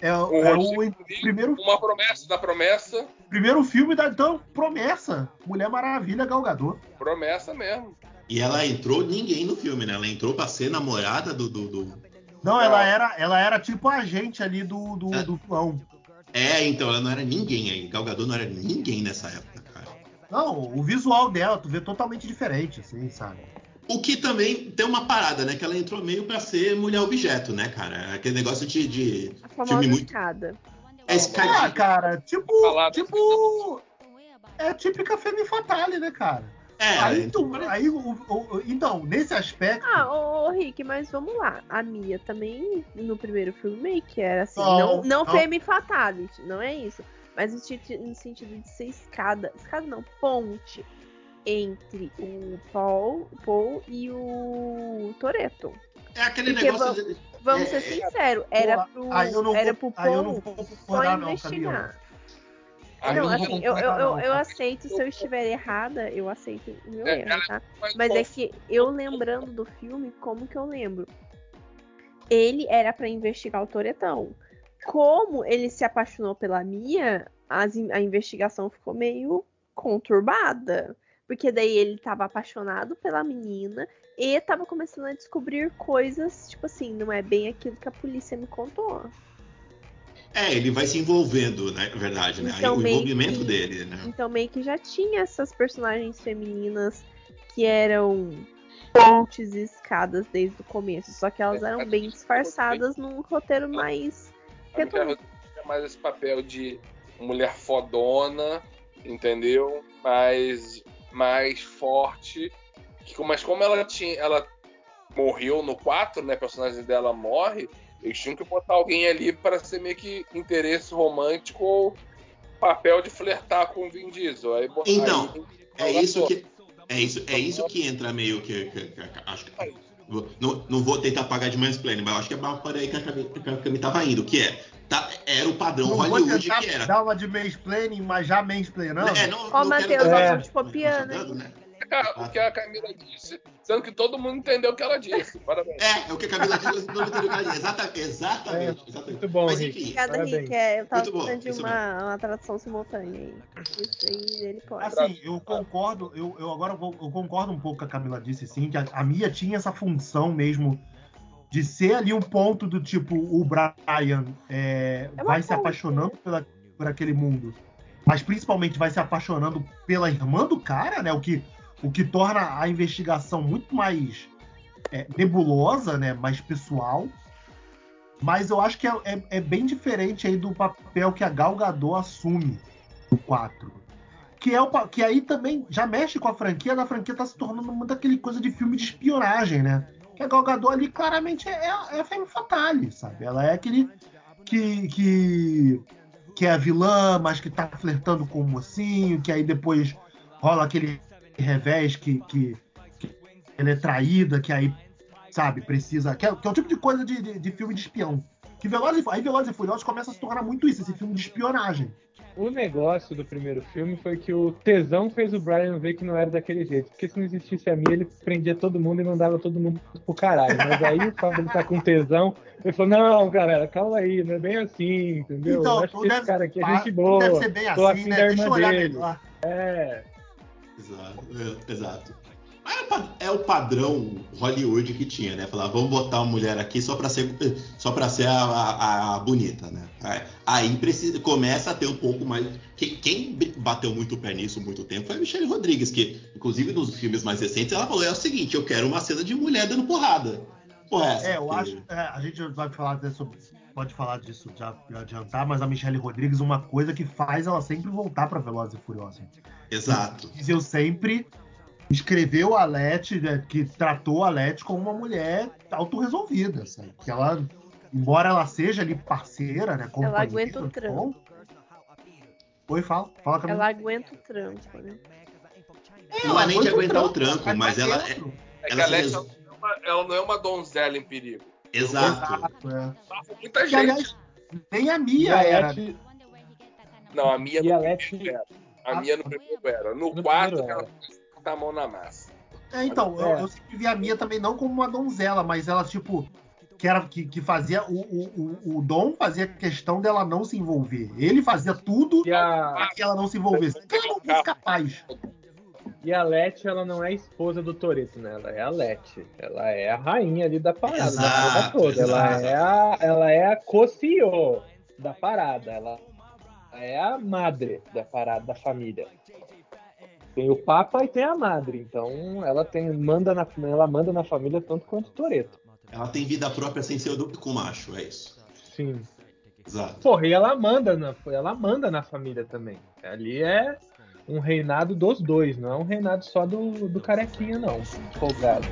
é, o- O é o Lee, primeiro, Uma promessa da promessa. primeiro filme da então promessa. Mulher Maravilha Galgador. Promessa mesmo. E ela entrou ninguém no filme, né? Ela entrou pra ser namorada do. do, do- Não, ela era, ela era tipo a agente ali do, do, É. do João. É, então, ela não era ninguém aí. Galgador não era ninguém nessa época, cara. Não, o visual dela, tu vê totalmente diferente, assim, sabe? O que também tem uma parada, né? Que ela entrou meio pra ser mulher objeto, né, cara? Aquele negócio de. de A famosa filme muito. escada. É Ah, escadinha. cara, tipo. Falado. Tipo. É típica Femme Fatale, né, cara? É, aí, então, tu, aí o, o- o- então, nesse aspecto. Ah, ô, ô, Rick, mas vamos lá. A Mia também, no primeiro filme, meio que era assim. Não, Não, não, não. Femme Fatality, não é isso. Mas no sentido de ser escada. Escada não, ponte. Entre o Paul, Paul e o Toreto. é aquele Porque negócio. de- Vamos É, ser sinceros, era pro, aí eu não era vou, pro aí eu não Paul vou só investigar. Não, eu não assim, eu, eu, eu, eu tá? aceito, se eu estiver errada, eu aceito o meu É, erro, tá? mas, é que eu lembrando do filme, como que eu lembro? Ele era pra investigar o Toretão. Como ele se apaixonou pela Mia, as a investigação ficou meio conturbada. Porque daí ele tava apaixonado pela menina e tava começando a descobrir coisas, tipo assim, não é bem aquilo que a polícia me contou. É, ele vai se envolvendo, né? Na verdade, né? Então, o envolvimento que- dele, né? Então meio que já tinha essas personagens femininas que eram pontes e escadas desde o começo. Só que elas eram bem disfarçadas num roteiro mais. Mais esse papel de mulher fodona, entendeu? Mais, mais forte. Mas como ela tinha. Ela morreu no 4, né? A personagem dela morre. Eles tinham que botar alguém ali para ser meio que interesse romântico ou papel de flertar com o Vin Diesel. Aí, Então, aí- É isso que. É isso, é isso que entra meio que. que- que- que- acho que. Não, não vou tentar pagar de mansplaining, mas eu acho que é por aí que a Cami, que a Cami tava indo, que é. Tá, era o padrão Não vou Hollywood tentar que era. dar uma de mansplaining, mas já mansplainando. É, não, Ó, não Matheus, quero- eu tô não- te copiando, hein? né? o que a Camila disse, sendo que todo mundo entendeu o que ela disse. Parabéns. É, é o que a Camila disse, não entendeu o que ela disse. Exata- Exatamente, exatamente. Muito bom, Mas enfim, Obrigada, Parabéns. Rick. É, eu tava Muito bom, precisando de uma, uma tradução simultânea aí. Isso aí ele pode. Assim, eu concordo, eu, eu agora vou, eu concordo um pouco com a Camila disse, sim, que a, a Mia tinha essa função mesmo de ser ali um ponto do tipo, o Brian é, É vai se apaixonando pela, por aquele mundo, mas principalmente vai se apaixonando pela irmã do cara, né? O que, o que torna a investigação muito mais é, nebulosa, né? Mais pessoal. Mas eu acho que é, é- é bem diferente aí do papel que a Gal Gadot assume no 4 que é o que aí também já mexe com a franquia, a franquia tá se tornando muito aquele coisa de filme de espionagem, né? Que a Gadot ali claramente é, é a Femme Fatale, sabe? Ela é aquele que, que que é a vilã, mas que tá flertando com o mocinho, que aí depois rola aquele revés que, que, que ela é traída, que aí, sabe, precisa. Que é, que é o tipo de coisa de, de, de filme de espião. Que Velozes, e- aí Velozes e Furiosos começa a se tornar muito isso, esse filme de espionagem. O negócio do primeiro filme foi que o tesão fez o Brian ver que não era daquele jeito. Porque se não existisse a Mia, ele prendia todo mundo e mandava todo mundo pro caralho. Mas aí, o ele estar com tesão, ele falou: Não, galera, calma aí, não é bem assim, entendeu? Então, Eu acho não que esse deve- cara aqui é gente boa. Deve ser bem tô assim, né? Deixa eu olhar dele. melhor. É. Exato, é, exato. É o É o padrão Hollywood que tinha, né? Falar, vamos botar uma mulher aqui só pra ser, só pra ser a, a- a bonita, né? Aí- precisa, começa a ter um pouco mais. Quem, quem bateu muito o pé nisso muito tempo foi a Michelle Rodrigues, que, inclusive, nos filmes mais recentes, ela falou: é o seguinte, eu quero uma cena de mulher dando porrada. Porra, essa. É, eu acho. é, a gente vai falar até sobre. Pode falar disso já já adiantar, mas a Michelle Rodrigues, uma coisa que faz ela sempre voltar pra Velozes e Furiosos. Exato. eu sempre escreveu a Leti, né, que tratou a Leti como uma mulher autorresolvida, sabe? Que ela, embora ela seja ali parceira, né? Ela companheira aguenta o tranco. Tom. Oi, fala. Fala também. Ela aguenta o tranco, né? Não é nem de aguenta aguentar o tranco, vai mas ela. É que Ela ela não é uma- ela não é uma donzela em perigo. Exato. Exato, é. Muita gente. aliás, nem a E Mia a era. Leti, Não, a minha E no a primeiro Leti- era. A minha no primeiro era. No, No quarto ela era. Botar a mão na massa. É, então, eu, É. eu sempre vi a Mia também não como uma donzela, mas ela, tipo, que, era, que, que fazia. O, o, o, o Dom fazia questão dela não se envolver. Ele fazia tudo a, pra que ela não se envolvesse. Porque ela não fosse capaz. e a Leti, ela não é a esposa do Toreto, né? Ela é a Leti. Ela é a rainha ali da parada, da Exato, parada toda. Ela exato. é a, ela é a co-CEO da parada. Ela é a madre da parada, da família. Tem o Papa e tem a madre. Então ela tem, manda na, ela manda na família tanto quanto o Toreto. Ela tem vida própria sem ser do com macho, é isso. Sim. Exato. Porra, e ela manda na, ela manda na família também. Ali é um reinado dos dois, não é um reinado só do, do carequinha, não. Folgado.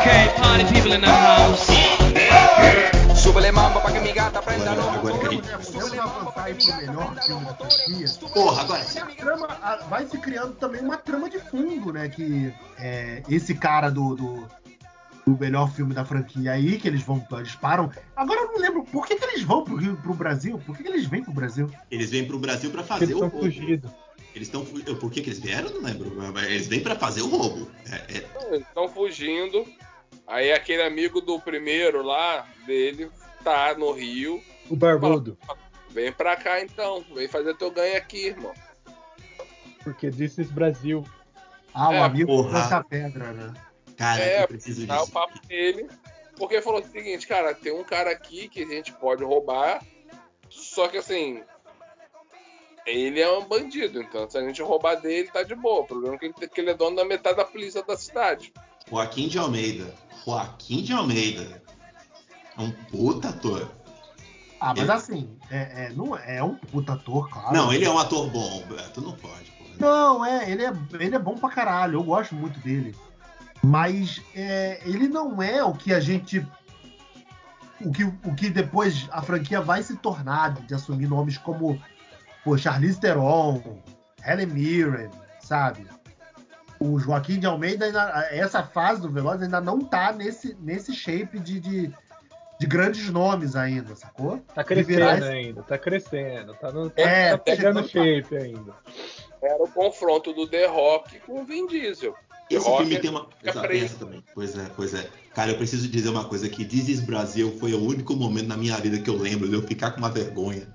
Okay, party people in the house. Súbele mambo pa' que mi gata prenda Agora, agora que a gente. Podemos avançar aí pro melhor filme da franquia. Porra, agora sim. A trama, a- vai se criando também uma trama de fundo, né? Que é, esse cara do, do, do melhor filme da franquia aí, que eles vão, eles param. Agora eu não lembro por que, que eles vão pro, Rio- pro Brasil? Por que, que eles vêm pro Brasil? Eles vêm pro Brasil pra Porque fazer eles o estão roubo. fugidos. Eles estão. Por que, que eles vieram? Não lembro. Eles vêm pra fazer o roubo. É, é- Eles estão fugindo. Aí aquele amigo do primeiro lá, dele, tá no Rio. O Barbudo. Vem pra cá então. Vem fazer teu ganho aqui, irmão. Porque is Brasil. Ah, o É, amigo porra. dessa pedra, né? Cara, É, eu preciso Dá o disso. papo dele. Porque falou o seguinte, cara, tem um cara aqui que a gente pode roubar. Só que assim. Ele é um bandido, então se a gente roubar dele, tá de boa. O problema é que ele, que ele é dono da metade da polícia da cidade. Joaquim de Almeida. Joaquim de Almeida. É um puta ator. Ah, mas Ele- assim, é, é, não é um puta ator, claro. Não, ele é um ator bom, Beto. Não pode, porra. Não, é, ele é, ele é bom pra caralho, eu gosto muito dele. Mas é, ele não é o que a gente. O que, o que depois a franquia vai se tornar, de, de assumir nomes como pô, Charlize Theron, Helen Mirren, sabe? O Joaquim de Almeida, ainda- essa fase do Veloz ainda não tá nesse, nesse shape de, de, de grandes nomes ainda, sacou? Tá crescendo esse- ainda, tá crescendo. Tá, no, tá, É, tá pegando tá shape ainda. Era o confronto do The Rock com o Vin Diesel. The Esse Rock filme é- tem uma. Exato, essa também. Pois é, pois é. Cara, eu preciso dizer uma coisa aqui. This is Brasil foi o único momento na minha vida que eu lembro de eu ficar com uma vergonha.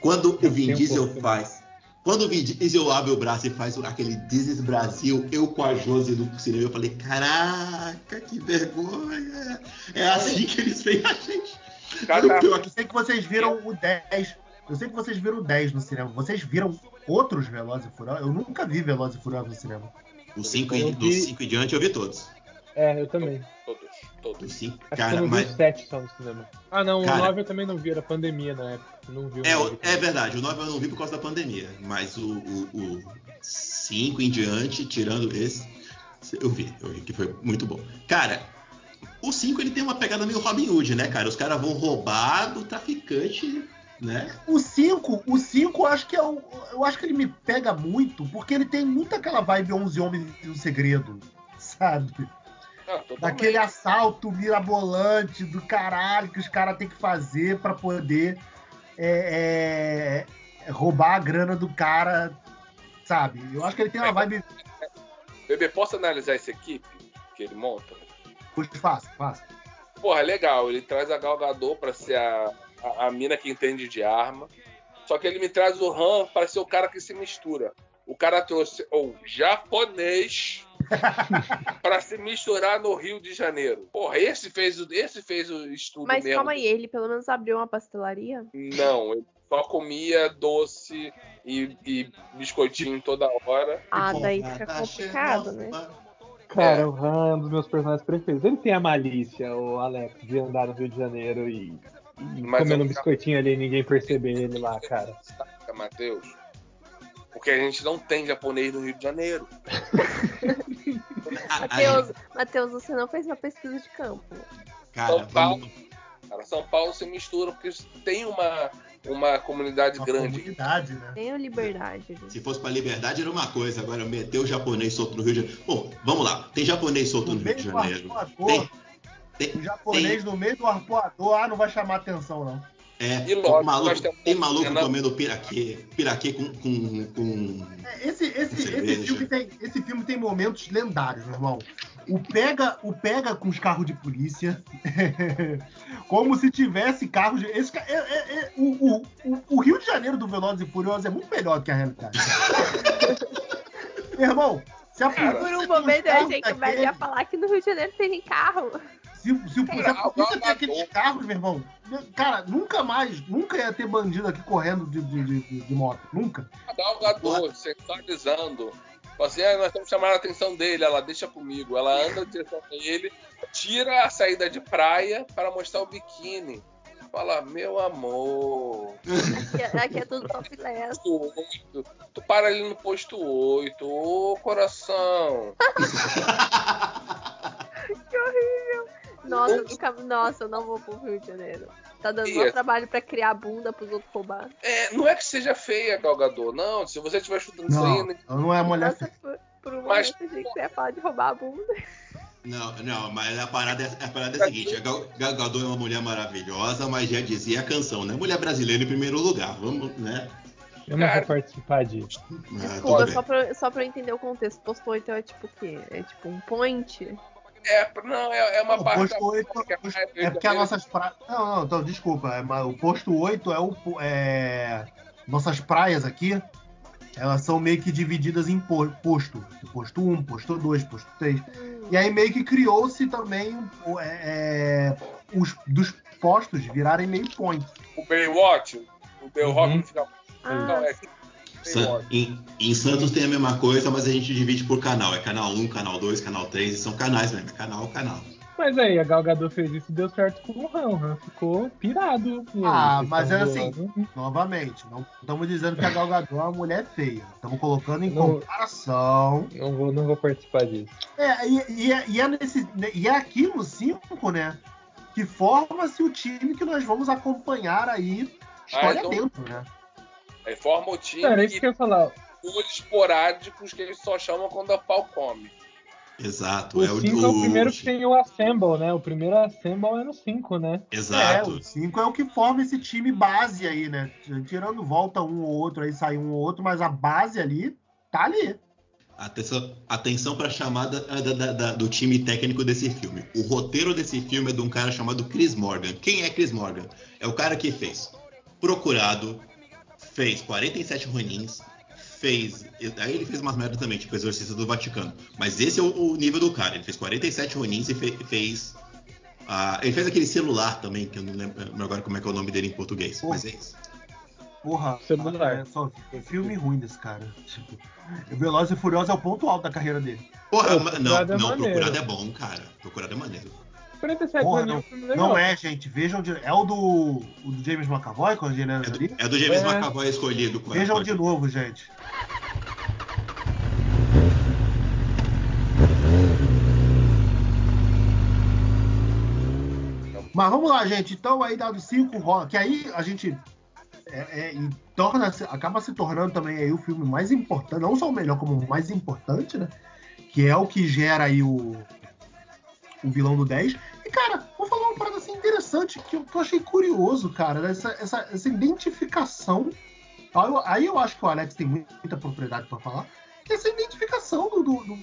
Quando o Vin um Diesel pouco faz. Quando o Vin Diesel abre o braço e faz aquele This is Brasil, eu com a Josi do cinema, eu falei, caraca, que vergonha. É assim que eles veem a gente. Cada- o pior Eu sei que vocês viram o 10. Eu sei que vocês viram o 10 no cinema. Vocês viram outros Velozes e Furiosos? Eu nunca vi Velozes e Furiosos no cinema. Dos 5 Eu e, vi- e diante eu vi todos. É, eu também. Todos, todos. Dos cinco, Acho que eu cara, não vi mas. sete só no cinema. Ah, não, Cara- o 9 eu também não vi, era pandemia na época. Não vi o É, o- é verdade, o 9 eu não vi por causa da pandemia, mas o 5 em diante, tirando esse, eu vi, eu vi que foi muito bom. Cara, o 5 ele tem uma pegada meio Robin Hood, né, cara? Os caras vão roubar do traficante, né? O 5, o 5 eu acho que é o, eu acho que ele me pega muito, porque ele tem muito aquela vibe 11 homens e um segredo, sabe? Totalmente. Daquele assalto mirabolante do caralho que os caras têm que fazer pra poder é, é, roubar a grana do cara, sabe? Eu acho que ele tem uma vibe. Bebê, posso analisar essa equipe que ele monta? Pois fácil, fácil. Porra, legal. Ele traz a Gal Gadot pra ser a, a, a mina que entende de arma. Só que ele me traz o Han para ser o cara que se mistura. O cara trouxe o japonês para se misturar no Rio de Janeiro. Porra, esse fez o, esse fez o estudo Mas mesmo. calma aí, ele pelo menos abriu uma pastelaria? Não, ele só comia doce e, e biscoitinho toda hora. Ah, daí tá fica cheio, complicado, né? Cara, É. o Han é um dos meus personagens preferidos. Ele tem a malícia, o Alex, de andar no Rio de Janeiro e, e comendo um biscoitinho ali e ninguém perceber ele lá, cara. Saca, Matheus? Porque a gente não tem japonês no Rio de Janeiro. (laughs) Matheus, Matheus, você não fez uma pesquisa de campo. Cara, São Paulo. vamos, Cara, São Paulo se mistura porque tem uma, uma comunidade Uma grande. comunidade, né? Tenho liberdade. ali. se fosse pra liberdade era uma coisa, agora meter o japonês solto no Rio de Janeiro. Bom, vamos lá. Tem japonês solto No no Rio de Janeiro. Tem, tem, o japonês no meio do arpoador, ah, não vai chamar atenção, não. É, E lógico, maluco, tem maluco Não. comendo piraquê, piraquê com, com, com É, Esse, esse, Cerveja. esse, filme tem, esse filme tem momentos lendários, meu irmão. O pega, o pega com os carros de polícia, (laughs) como se tivesse carros de. Esse, é- é- é- o, o, o, Rio de Janeiro do Velozes e Furiosos é muito melhor do que a realidade. (laughs) meu irmão, se a Cara, Por um polícia momento eu achei que o ia falar que no Rio de Janeiro tem carro. Se, se, o- se Cara, a polícia tem aqueles carros, meu irmão, cara, nunca mais, nunca ia ter bandido aqui correndo de, de, de, de moto. Nunca. Galgador, centralizando. Fala assim, ah, nós estamos chamando a atenção dele, ela deixa comigo. Ela anda em direção a ele, tira a saída de praia para mostrar o biquíni. Fala, meu amor, Aqui, é- aqui é tudo topless. 8, tu para ali no posto 8, ô coração. (laughs) Que horrível. Nossa, nunca, nossa, eu não vou pro Rio de Janeiro. Tá dando maior é- trabalho pra criar bunda pros outros roubar. É, não é que seja feia, Galgador, não. Se você estiver chutando isso aí, Não, né? não é mulher Nossa, por, por um Mas- momento eu que você ia falar de roubar a bunda. Não, não, mas a parada é, a parada é a seguinte: a Gal, Gal Gadot é uma mulher maravilhosa, mas já dizia a canção, né? Mulher brasileira em primeiro lugar, vamos, né? Eu não vou participar disso. Ah, Desculpa, bem. só pra, só pra eu entender o contexto. Posto 8 é tipo o quê? É tipo um point? É, não, é, é uma Não, parte posto 8 da- que é porque as nossas praias. Não, não, então, desculpa. é, o posto 8 é o. É... Nossas praias aqui, elas são meio que divididas em po- posto. Posto 1, posto 2, posto 3. E aí meio que criou-se também é, é, os dos postos virarem meio point. O Baywatch, o Baywatch Uhum. no final. Ah, é San- em, em Santos tem a mesma coisa, mas a gente divide por canal. É canal 1, canal 2, canal 3, e são canais mesmo. É canal, canal. Mas aí, a Gal Gadot fez isso e deu certo com o Han. O Han ficou pirado. Ah, Vocês mas é assim. Novamente, não estamos dizendo que a Gal Gadot é uma mulher feia. Estamos colocando em Não. comparação. Não vou, não vou participar disso. É, e, e é, e é nesse, e é aqui no 5, né? Que forma-se o time que nós vamos acompanhar aí história então- dentro, né? Aí forma o time Cara, é isso que eu ia falar. os esporádicos que eles só chamam quando a pau come. Exato. O é o, 5 é o primeiro que tem o Assemble, né? O primeiro Assemble é no 5, né? É, Exato. o 5 é o que forma esse time base aí, né? Tirando volta um ou outro, aí sai um ou outro, mas a base ali tá ali. Atenção, atenção para a chamada ah, da- da- da- do time técnico desse filme. O roteiro desse filme é de um cara chamado Chris Morgan. Quem é Chris Morgan? É o cara que fez Procurado, fez 47 Ronins, fez. Aí ele fez umas merdas também, tipo Exorcista do Vaticano. Mas esse é o, o nível do cara. Ele fez 47 Ronins e fe- fez. ah, ele fez aquele celular também, que eu não lembro agora como é que é o nome dele em português. Pô. Mas é isso. Porra, Celular. é só filme ruim desse cara. Tipo, o Veloz e Furioso é o ponto alto da carreira dele. Porra, Pô, não, Procurado é não. Procurado é bom, cara. Procurado é maneiro. 47 Porra, é não, legal. não é, gente. Vejam de, É o do, o do James McAvoy com a Angelina É do, Jolie? é do James É. McAvoy escolhido. Vejam de novo, gente. Mas vamos lá, gente. Então, aí dado 5, que aí a gente é, é, e torna acaba se tornando também aí o filme mais importante, não só o melhor, como o mais importante, né? Que é o que gera aí o, o vilão do 10. Cara, vou falar uma parada assim interessante que eu, que eu achei curioso, cara, essa, essa, essa identificação. Aí eu, aí eu acho que o Alex tem muita propriedade para falar, que essa identificação do, do, do,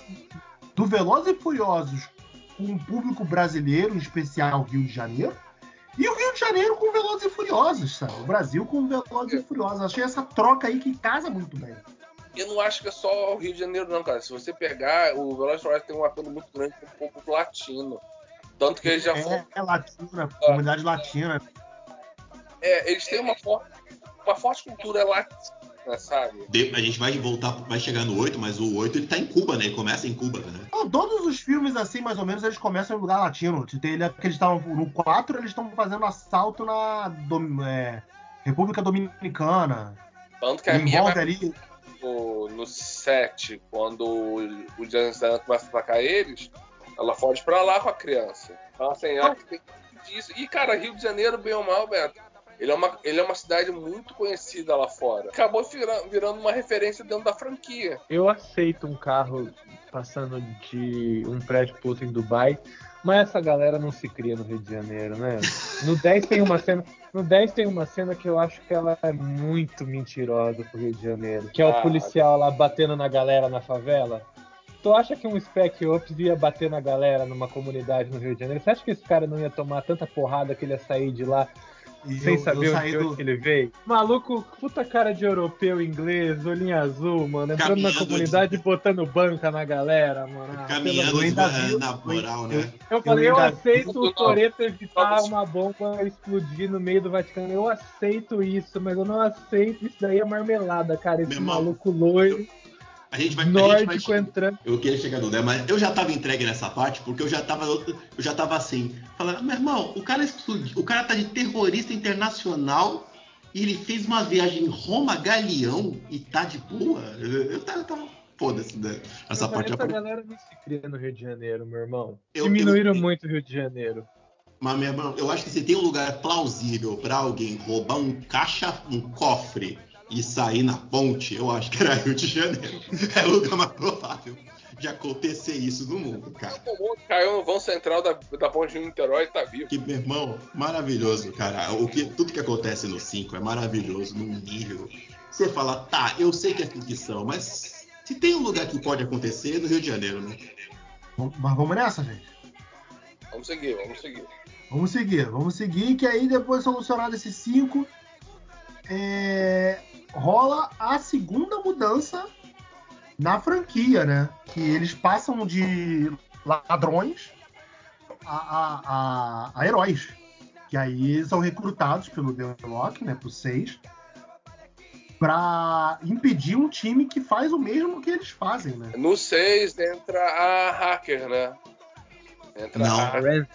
do Velozes e Furiosos com o público brasileiro, em especial Rio de Janeiro, E o Rio de Janeiro com Velozes e Furiosos, sabe? O Brasil com Velozes e Furiosos. Achei essa troca aí que casa muito bem. Eu não acho que é só o Rio de Janeiro, não, cara. Se você pegar, o Velozes e Furiosos tem um apelo muito grande com o povo latino. Tanto que eles já foram. É, é latina, comunidade latina. É, eles têm uma forte, uma forte cultura latina, sabe? De- a gente vai voltar, vai chegar no 8, mas o 8 ele tá em Cuba, né? Ele começa em Cuba, né? Então, todos os filmes, assim, mais ou menos, eles começam em lugar latino. Tem ele eles estavam. No 4, eles estão fazendo assalto na Dom- é, República Dominicana. Tanto que a minha vai ali. no, no 7, quando o, James Gunn começa a atacar eles, ela foge pra lá com a criança. Então, assim, que tem disso. E, cara, Rio de Janeiro, bem ou mal, Beto, ele é uma, ele é uma cidade muito conhecida lá fora. Acabou vira- virando uma referência dentro da franquia. Eu aceito um carro passando de um prédio pro outro em Dubai, mas essa galera não se cria no Rio de Janeiro, né? No 10 tem uma cena, no 10 tem uma cena que eu acho que ela é muito mentirosa pro Rio de Janeiro, que é o Ah. policial lá batendo na galera na favela. Tu acha que um Spec Ops ia bater na galera numa comunidade no Rio de Janeiro? Você acha que esse cara não ia tomar tanta porrada que ele ia sair de lá E sem eu- saber eu onde, onde do- que ele veio. Maluco, puta cara de europeu, inglês, olhinho azul, mano. Entrando na Caminhando comunidade e botando banca na galera, mano. Ah, Caminhando eu ainda de- na moral, né? Eu falei, eu, eu ainda- aceito o. Toreto evitar Vamos- uma bomba explodir no meio do Vaticano. Eu aceito isso, mas eu não aceito isso daí é marmelada, cara. Esse Meu irmão, maluco loiro, A gente vai. a gente vai nórdico entrando. Eu queria chegar no né? mas eu já tava entregue nessa parte porque eu já tava, eu já tava assim, falando, meu irmão, o cara explodiu, o cara tá de terrorista internacional e ele fez uma viagem Roma Galeão e tá de boa. Eu, eu tava, tava foda-se né? essa falei, parte. essa galera não se cria no Rio de Janeiro, meu irmão. Eu- Diminuíram eu- muito o Rio de Janeiro. Mas meu irmão, eu acho que se tem um lugar plausível pra alguém roubar um caixa, um cofre e sair na ponte, eu acho que era Rio de Janeiro. (laughs) É o lugar mais provável de acontecer isso no mundo, cara. O mundo caiu no vão central da, da ponte de Niterói e tá vivo. Que, meu irmão, maravilhoso, cara. O que, tudo que acontece no 5 é maravilhoso, num nível. Você fala, tá, eu sei que é ficção, mas se tem um lugar que pode acontecer, é no Rio de Janeiro, né? Mas vamos nessa, gente. Vamos seguir, vamos seguir. Vamos seguir, vamos seguir, que aí depois solucionado esses cinco, é, rola a segunda mudança na franquia, né? Que eles passam de ladrões a, a- a- a heróis. Que aí são recrutados pelo The Rock, né? Pro 6. Pra impedir um time que faz o mesmo que eles fazem, né? No 6 entra a hacker, né? Entra Não. a. Ren,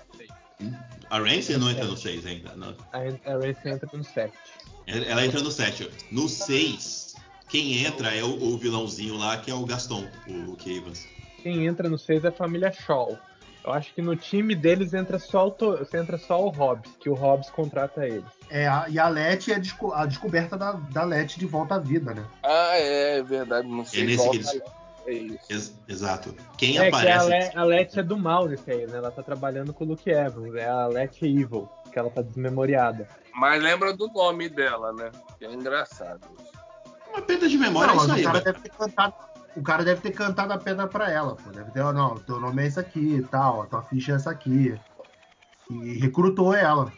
A Ramsey não entra no 6 ainda. Não. a a Ren entra no 7. Ela entra no 7. No 6, quem entra é o, o vilãozinho lá, que é o Gaston, o Luke Evans. Quem entra no 6 é a família Shaw. Eu acho que no time deles entra só o, To- entra só o Hobbs, que o Hobbs contrata eles. É, a- e a Let é a, desco- a descoberta da, da Let de volta à vida, né? Ah, é, é verdade. Não sei É nesse que eles- tá- É isso. Ex- exato. Quem É que a, aparece. Le, a Let é do mal nesse aí, né? Ela tá trabalhando com o Luke Evans. É a Let Evil, que ela tá desmemoriada. Mas lembra do nome dela, né? Que é engraçado. Uma perda de memória Não, é isso aí, o cara velho. deve ter cantado. O cara deve ter cantado a pedra pra ela, pô. Deve ter, ó, não, teu nome é esse aqui e tal, a tua ficha é essa aqui. E recrutou ela.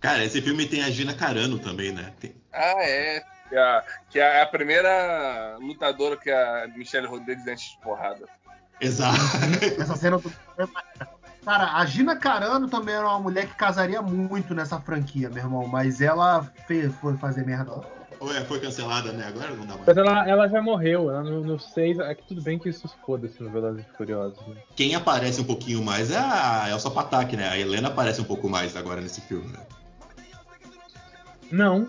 Cara, esse filme tem a Gina Carano também, né? Tem- Ah, é. Que, a, que é a primeira lutadora que a Michelle Rodrigues enche de porrada. Exato. Essa cena do. (laughs) Cara, a Gina Carano também era uma mulher que casaria muito nessa franquia, meu irmão. Mas ela fez, foi fazer merda. Ué, foi cancelada, né? Agora não dá mais. Mas ela, ela já morreu. Ela no, no 6. É que tudo bem que isso foda-se no Velozes e Furiosos. Né? Quem aparece um pouquinho mais é a Elsa Patak, né? A Helena aparece um pouco mais agora nesse filme, né? Não.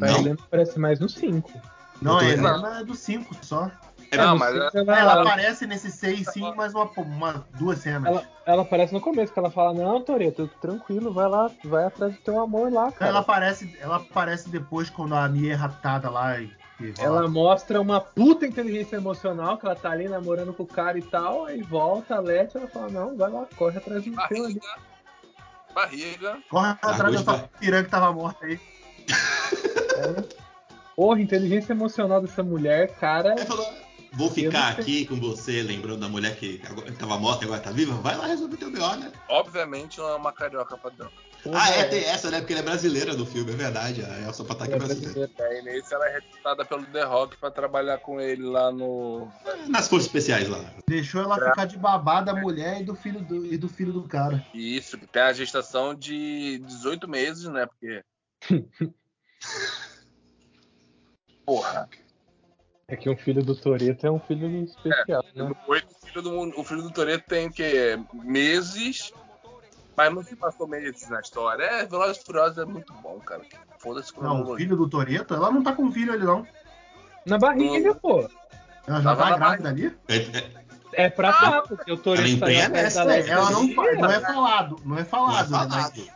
A Não? Helena aparece mais no 5. Não, é, errado. ela é do 5 só. É, Não, mas seis ela- Ela ela, aparece nesse 6 sim, mas uma, uma, duas cenas. ela, ela aparece no começo, que ela fala, não, Toreto, tranquilo, vai lá, vai atrás do teu amor lá, cara. Ela aparece, ela aparece depois quando a Mia é raptada lá e. e Ela mostra uma puta inteligência emocional, que ela tá ali namorando com o cara e tal, aí volta a Leti, ela fala, não, vai lá, corre atrás do teu ali. Barriga. Barriga. Corre atrás de dessa piranha que tava morta aí. Porra, inteligência emocional dessa mulher, cara. Falou, vou ficar aqui com você, lembrando da mulher que agora tava morta e agora tá viva. Vai lá resolver teu B.O., né? Obviamente não é uma carioca padrão. Ah, é, tem essa, né? Porque ele é brasileira no filme, é verdade. A Elsa Pataki é Ela é brasileira. brasileira. Aí nesse ela é recrutada pelo The Rock pra trabalhar com ele lá no. Nas forças especiais lá. Deixou ela ficar de babá da mulher e do filho do, e do filho do cara. Isso, que tem a gestação de 18 meses, né? Porque. (laughs) Porra. É que um filho do Toreto é um filho especial, né? Oito, o filho do, o filho do Toreto tem o quê? Meses. Mas não se passou meses na história. É, Velozes e Furiosos é muito bom, cara. Foda-se Não, o filho do Toreto, ela não tá com filho ali, não. Na barriga, pô. Ela já Tava tá grávida ali? É, é, É pra tá, porque o Toreto Ela Leste. É, ela não, não é né? falado, não é não é falado. né, falado.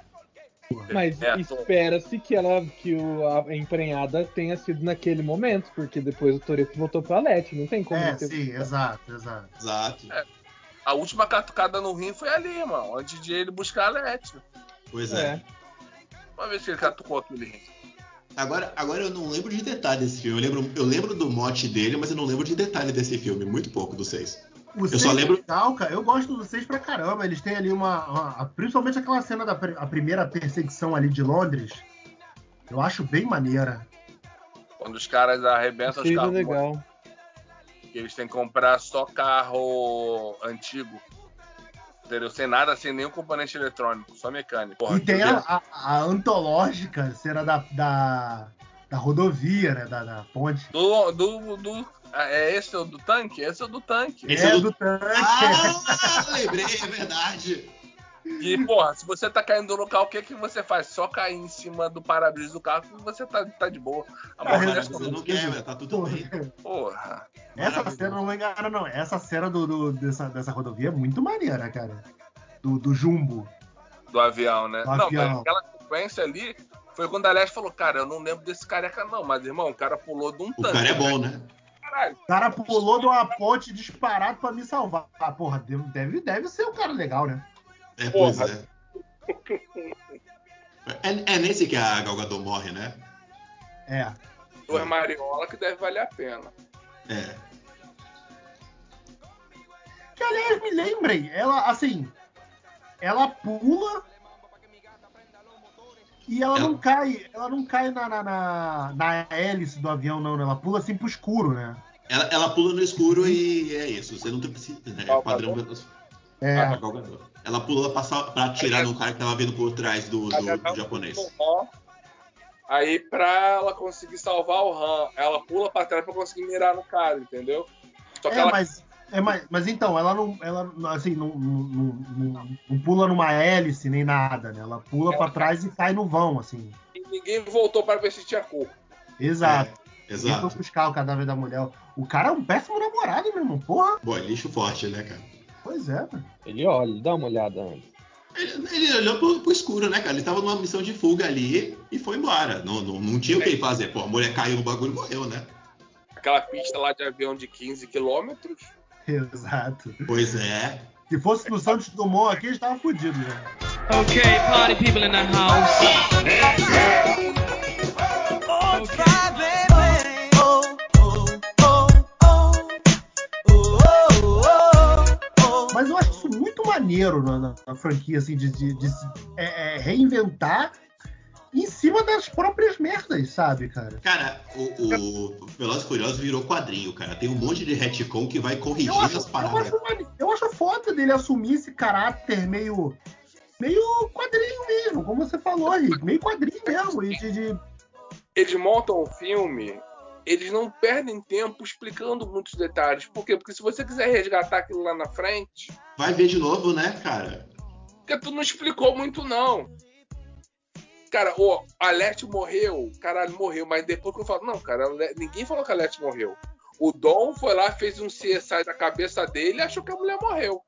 Mas É, espera-se que ela que o, a emprenhada tenha sido naquele momento, porque depois o Toreto voltou pra Lete, não tem como É, sim, exato, exato. Exato. A última catucada no rim foi ali, mano. Antes de ele buscar a Lete. Pois é. É. Uma vez que ele catucou aquele rim. Agora, agora eu não lembro de detalhe desse filme. Eu lembro, eu lembro do mote dele, mas eu não lembro de detalhe desse filme. Muito pouco do 6. O só seis lembro- é legal, cara. Eu gosto do 6 pra caramba. Eles têm ali uma, uma- Principalmente aquela cena da a primeira perseguição ali de Londres. Eu acho bem maneira. Quando os caras arrebentam os Seria carros, legal. eles têm que comprar só carro antigo. Entendeu? Sem nada, sem nenhum componente eletrônico, só mecânico. Porra, e tem eu a, a- a antológica cena da, da, da rodovia, né? Da, da ponte. Do, do, do, ah, é esse o do tanque? Esse é o do tanque. Esse é é do tanque. Ah, lembrei, é verdade. E, porra, se você tá caindo do local, o que que você faz? Só cair em cima do para-brisa do carro e você tá, tá de boa. A Ah, dessa- você não quebra, tá tudo bem. Porra. Essa cena não engana, não. Essa cena do, do- dessa, dessa rodovia é muito maneira, cara. Do, do Jumbo. Do avião, né? Do não, avião. mas aquela sequência ali foi quando a Leste falou, cara, eu não lembro desse careca não, mas irmão, o cara pulou de um O tanque. cara é bom, né? Caralho. O cara pulou de uma ponte disparado pra me salvar. Ah, porra, deve, deve ser um cara legal, né? É, pois Porra. é. é. É nesse que a Gal Gadot morre, né? É. Duas mariola que deve valer a pena. É. Que aliás, me lembrem, ela, assim, ela pula e ela não cai, ela não cai na, na, na, na hélice do avião, não, né? Ela pula assim pro escuro, né? Ela, ela pula no escuro e é isso. Você não precisa. Né? Gal Padrão. É. Ela pula pra, pra atirar no cara que tava vindo por trás do, do, do japonês. Aí pra ela conseguir salvar o Han, ela pula pra trás pra conseguir mirar no cara, entendeu? Só que É, ela mas, é, mas, mas então, ela não, ela, assim, não, não, não- não- não pula numa hélice nem nada, né? Ela pula pra trás e cai no vão, assim. ninguém voltou pra ver se tinha cor. Exato. É, E foi exato. buscar o cadáver da mulher. O cara é um péssimo namorado, meu irmão. Porra. Bom, é lixo forte, né, cara? Pois é, mano. Ele olha, dá uma olhada antes. Ele, ele olhou pro, pro escuro, né, cara? Ele tava numa missão de fuga ali e foi embora. Não, não, não tinha o que ele fazer. Pô, a mulher caiu no bagulho e morreu, né? Aquela pista lá de avião de 15 quilômetros. (laughs) Exato. Pois é. Se fosse no Santos Dumont aqui, a gente tava fudido já. Okay, party people in the house. Mas eu acho isso muito maneiro na, na- na franquia, assim, de, de- de se- é- é reinventar em cima das próprias merdas, sabe, cara? Cara, o, o Velozes e Furiosos virou quadrinho, cara. Tem um monte de retcon que vai corrigindo Eu acho, as eu, paradas. acho, mane- eu acho foda dele assumir esse caráter meio. meio quadrinho mesmo, como você falou, Rick. Meio quadrinho mesmo. E de, de- Eles montam o filme, eles não perdem tempo explicando muitos detalhes. Por quê? Porque se você quiser resgatar aquilo lá na frente, Vai ver de novo, né, cara? porque tu não explicou muito, não. Cara, o Alete morreu, caralho, morreu, mas depois que eu falo, não, cara, ninguém falou que a Alete morreu. O Dom foi lá, fez um CSI da cabeça dele e achou que a mulher morreu.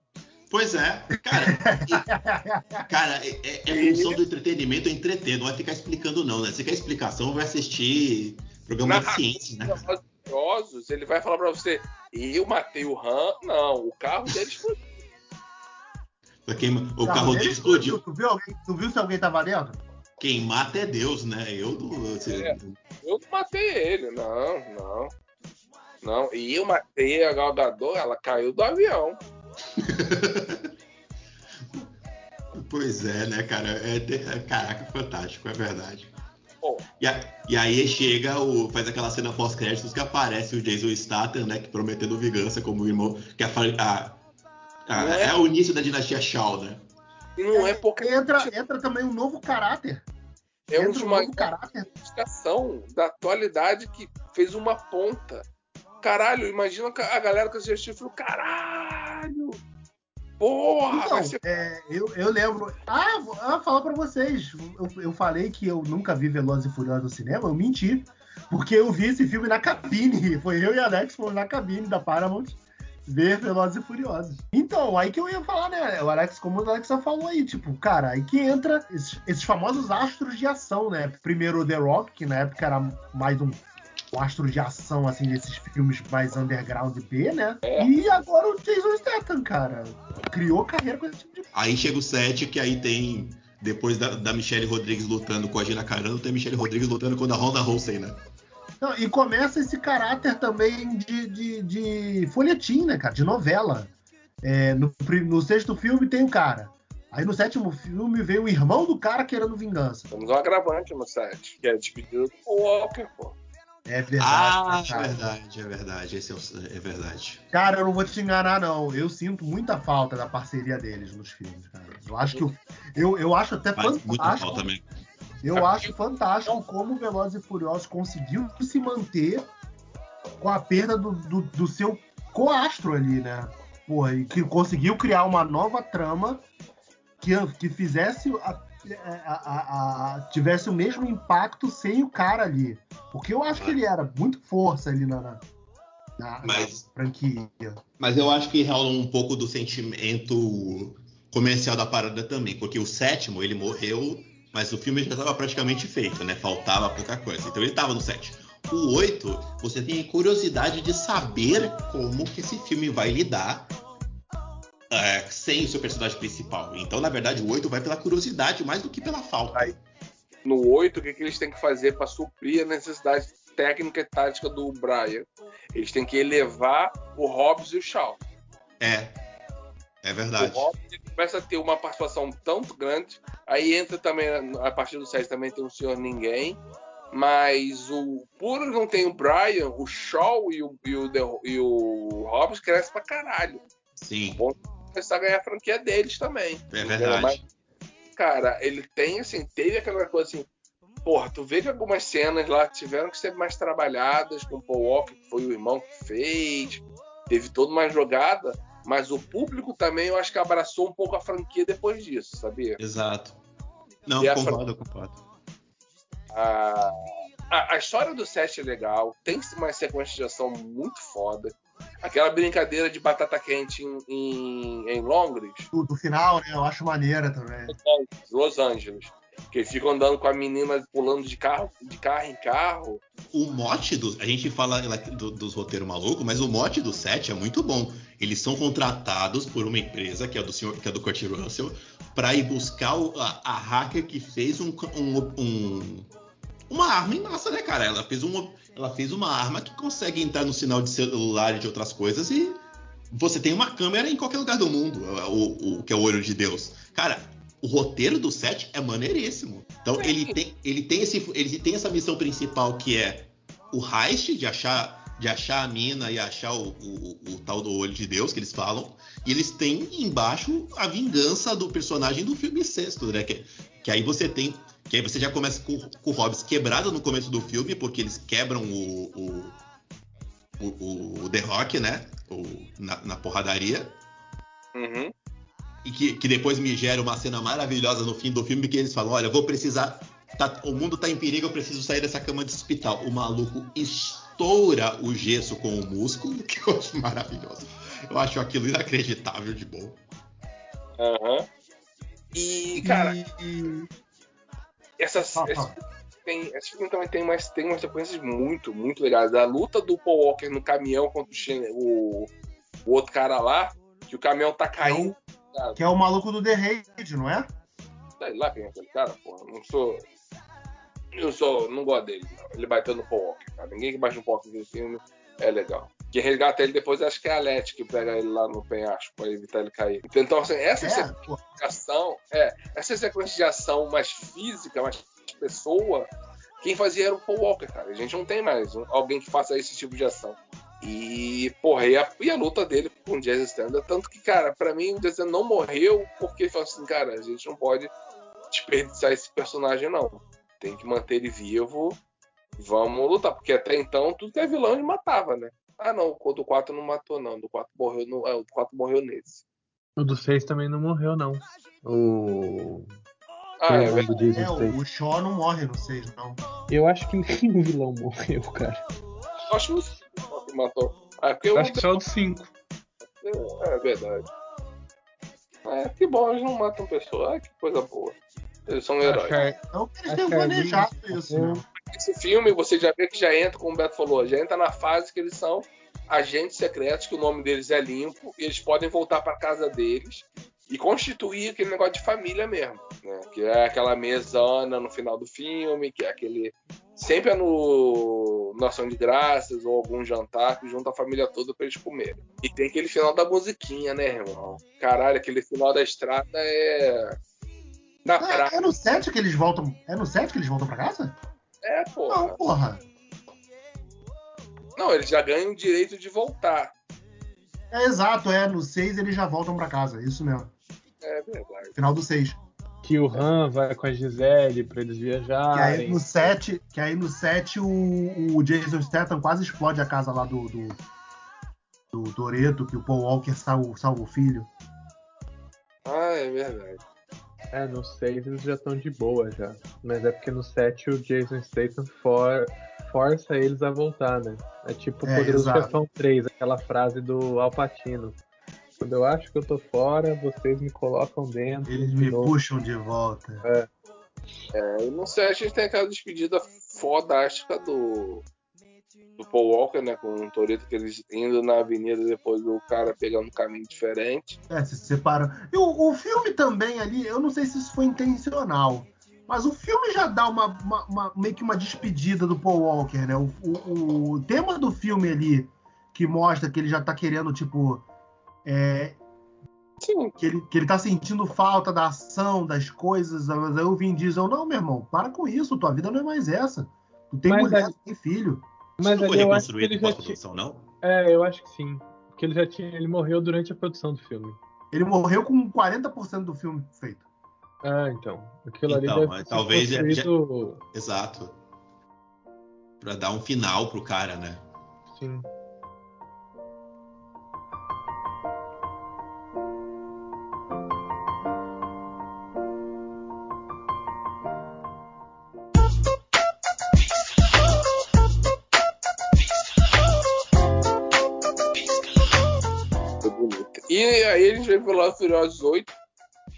Pois é. Cara, cara, é, é- é função do entretenimento é entreter, não é ficar explicando, não, né? Se quer explicação, vai assistir programa de Na- ciência, né? Furiosos, ele vai falar pra você, eu matei o Han, não, o carro dele explodiu. Quem- o Tá, carro ele dele explodiu. Tu viu, alguém, tu viu se alguém tava dentro? Quem mata é Deus, né? Eu não. assim, É. Eu não matei ele, não, não. Não, e eu matei a Gal Gadot, ela caiu do avião. (laughs) Pois é, né, cara? É, é- caraca, fantástico, é verdade. Pô. E, a- e aí chega, o, faz aquela cena pós-créditos que aparece o Jason Statham, né? Que prometendo vingança como irmão. Que a, fa- a- a- Não é? é o início da dinastia Shaw, né? Não é porque Entra, entra também um novo caráter. é um dos um maiores da atualidade que fez uma ponta. Caralho, imagina a galera que assistiu e falou: caralho! Porra! Então, ser é, eu, eu lembro. Ah, vou ah, falar pra vocês. Eu, eu falei que eu nunca vi Velozes e Furiosos no cinema, eu menti. Porque eu vi esse filme na cabine. (laughs) Foi eu e Alex fomos na cabine da Paramount ver Velozes e Furiosos. Então, aí que eu ia falar, né? O Alex, como o Alex já falou aí, tipo, cara, aí que entra esses, esses famosos astros de ação, né? Primeiro o The Rock, que na época era mais um, um astro de ação, assim, desses filmes mais underground B, né? É. E agora o Jason Statham, cara. Criou carreira com esse tipo de Aí chega o 7, que aí tem. Depois da, da Michelle Rodrigues lutando com a Gina Carano, tem a Michelle Rodrigues lutando com a Honda Rousey, né? Não, e começa esse caráter também de, de, de folhetim, né, cara? De novela. É, no, no sexto filme tem o cara. Aí no sétimo filme vem o irmão do cara querendo vingança. Temos um agravante no set, que é a despedida do Paul Walker, pô. É verdade. Ah, é verdade, é verdade. Esse é, o- é verdade. Cara, eu não vou te enganar, não. Eu sinto muita falta da parceria deles nos filmes, cara. Eu acho que o- eu, eu acho até Faz muita fantástico. falta mesmo. Eu acho fantástico como o Velozes e Furiosos conseguiu se manter com a perda do, do, do seu coastro ali, né? Porra, e que conseguiu criar uma nova trama que, que fizesse a, a- a- tivesse o mesmo impacto sem o cara ali. Porque eu acho que ele era muito força ali na, na, na- na Mas- franquia. Mas eu acho que rola um pouco do sentimento comercial da parada também, porque o sétimo ele morreu, mas o filme já estava praticamente feito, né? Faltava pouca coisa. Então ele estava no sétimo. O oito, você tem curiosidade de saber como que esse filme vai lidar é, sem o seu personagem principal. Então, na verdade, o oito vai pela curiosidade mais do que pela falta. Aí. No 8, o que, que eles têm que fazer para suprir a necessidade técnica e tática do Brian? Eles têm que elevar o Hobbs e o Shaw. É. É verdade. O Hobbs começa a ter uma participação tanto grande. Aí entra também, a partir do 7 também tem o Senhor Ninguém. Mas o por não tem o Brian, o Shaw e o, e o, e o Hobbs crescem pra caralho. Sim, Começar a ganhar a franquia deles também. é Mas, verdade. cara, ele tem, assim, teve aquela coisa assim. Porra, tu vê que algumas cenas lá tiveram que ser mais trabalhadas com o Paul Walker, que foi o irmão que fez. Teve toda uma jogada, mas o público também eu acho que abraçou um pouco a franquia depois disso, sabia? Exato. Não, E a concordo, concordo. A, a, a história do set é legal, tem uma sequência de ação muito foda. Aquela brincadeira de batata quente em, em, em Londres, Do, do final, né? Eu acho maneira também. Los Angeles. Que ficam andando com a menina pulando de carro, de carro em carro. O mote do. A gente fala do- dos roteiros malucos, mas o mote do set é muito bom. Eles são contratados por uma empresa, que é do senhor, que é do Kurt Russell, para ir buscar o- a, a hacker que fez um, um- um- uma arma em massa, né, cara? Ela fez, uma, ela fez uma arma que consegue entrar no sinal de celular e de outras coisas e você tem uma câmera em qualquer lugar do mundo, o, o- que é o olho de Deus. Cara, o roteiro do set é maneiríssimo. Então ele tem, ele tem, esse, ele tem essa missão principal que é o heist de achar, de achar a mina e achar o, o- o tal do olho de Deus que eles falam. E eles têm embaixo a vingança do personagem do filme sexto, né? Que, que aí você tem. Que aí você já começa com, com o Hobbs quebrado no começo do filme, porque eles quebram o. o, o- o The Rock, né? O- na, na porradaria. Uhum. E que, que depois me gera uma cena maravilhosa no fim do filme que eles falam: olha, vou precisar. tá- o mundo tá em perigo, eu preciso sair dessa cama de hospital. O maluco estoura o gesso com o músculo, (laughs) que eu acho maravilhoso. Eu acho aquilo inacreditável de bom. Aham. E, cara, E- essas, Ah, esse, ah. tem, esse filme também tem umas, tem umas sequências muito, muito legais. A luta do Paul Walker no caminhão contra o, o, o outro cara lá, que o caminhão tá caindo. que é o maluco do The Raid, não é? Sei lá quem é aquele cara, porra. Não sou. Eu sou, não gosto dele, não. Ele bateu no Paul Walker, cara. Ninguém que bate no Paul Walker no filme é legal. Quem resgata ele depois acho que é a Leti que pega ele lá no penhasco pra evitar ele cair. Então, assim, essa É, sequência de ação, é, essa sequência de ação mais física, mais pessoa, quem fazia era o Paul Walker, cara. A gente não tem mais alguém que faça esse tipo de ação. E, porra, e a, e a luta dele com o Jazz Standard, tanto que, cara, pra mim o Jazz não morreu porque ele falou assim, cara, a gente não pode desperdiçar esse personagem, não. Tem que manter ele vivo, vamos lutar, porque até então tudo que é vilão ele matava, né? Ah, não, o do 4 não matou, não. O do 4 morreu, no, é, o do 4 morreu nesse. O do 6 também não morreu, não. O. Ah, é Jason É, o, o Shaw não morre no 6, não. Eu acho que (laughs) nenhum vilão morreu, cara. Eu acho que o cinco que matou. Ah, Eu o acho que só o do 5. É, é verdade. É, que bom, eles não matam pessoas. Ai, que coisa boa. Eles são heróis. Então eles A têm Charlize planejado isso, né? Esse filme, você já vê que já entra, como o Beto falou, já entra na fase que eles são agentes secretos, que o nome deles é limpo, e eles podem voltar para casa deles e constituir aquele negócio de família mesmo, né? Que é aquela mesana no final do filme, que é aquele sempre é no no Ação de Graças ou algum jantar que junta a família toda para eles comerem. E tem aquele final da musiquinha, né, irmão? Caralho, aquele final da estrada é na praia. É, é no 7 que eles voltam. É no 7 que eles voltam pra casa? É, porra. Não, porra. Não, eles já ganham o direito de voltar. É exato, é. No 6 eles já voltam pra casa. Isso mesmo. É verdade. Final do 6. Que o Han vai com a Gisele pra eles Que aí viajarem. no 7, que aí no 7 o, o Jason Statham quase explode a casa lá do. do, do Toreto, que o Paul Walker salva, salva o filho. Ah, é verdade. É, no 6 eles já estão de boa já. Mas é porque no 7 o Jason Statham for- força eles a voltar, né? É tipo o É, Poderoso exato. Chefão 3, aquela frase do Alpatino. Quando eu acho que eu tô fora, vocês me colocam dentro. Eles de me novo. puxam de volta. É, e no 7 a gente tem aquela despedida fodástica do, do Paul Walker, né? Com o Toreto, que eles indo na avenida depois do cara pegando um caminho diferente. É, se separam. E o, o filme também ali, eu não sei se isso foi intencional, mas o filme já dá uma, uma- uma- meio que uma despedida do Paul Walker, né? O, o- o tema do filme ali, que mostra que ele já tá querendo, tipo. é, Sim, que, ele, que ele tá sentindo falta da ação, das coisas. Aí o Vin Diesel, não, meu irmão, para com isso, tua vida não é mais essa. Tu tem Mas mulher, tu tem filho. Mas não foi ali reconstruído já tinha. pós-produção, não? É, eu acho que sim. Porque ele já tinha. Ele morreu durante a produção do filme. Ele morreu com 40% do filme feito. Ah, então. Aquilo ali Então, deve mas ter talvez já- construído... Exato. Pra dar um final pro cara, né? Sim. Pro Velozes Furiosos 8,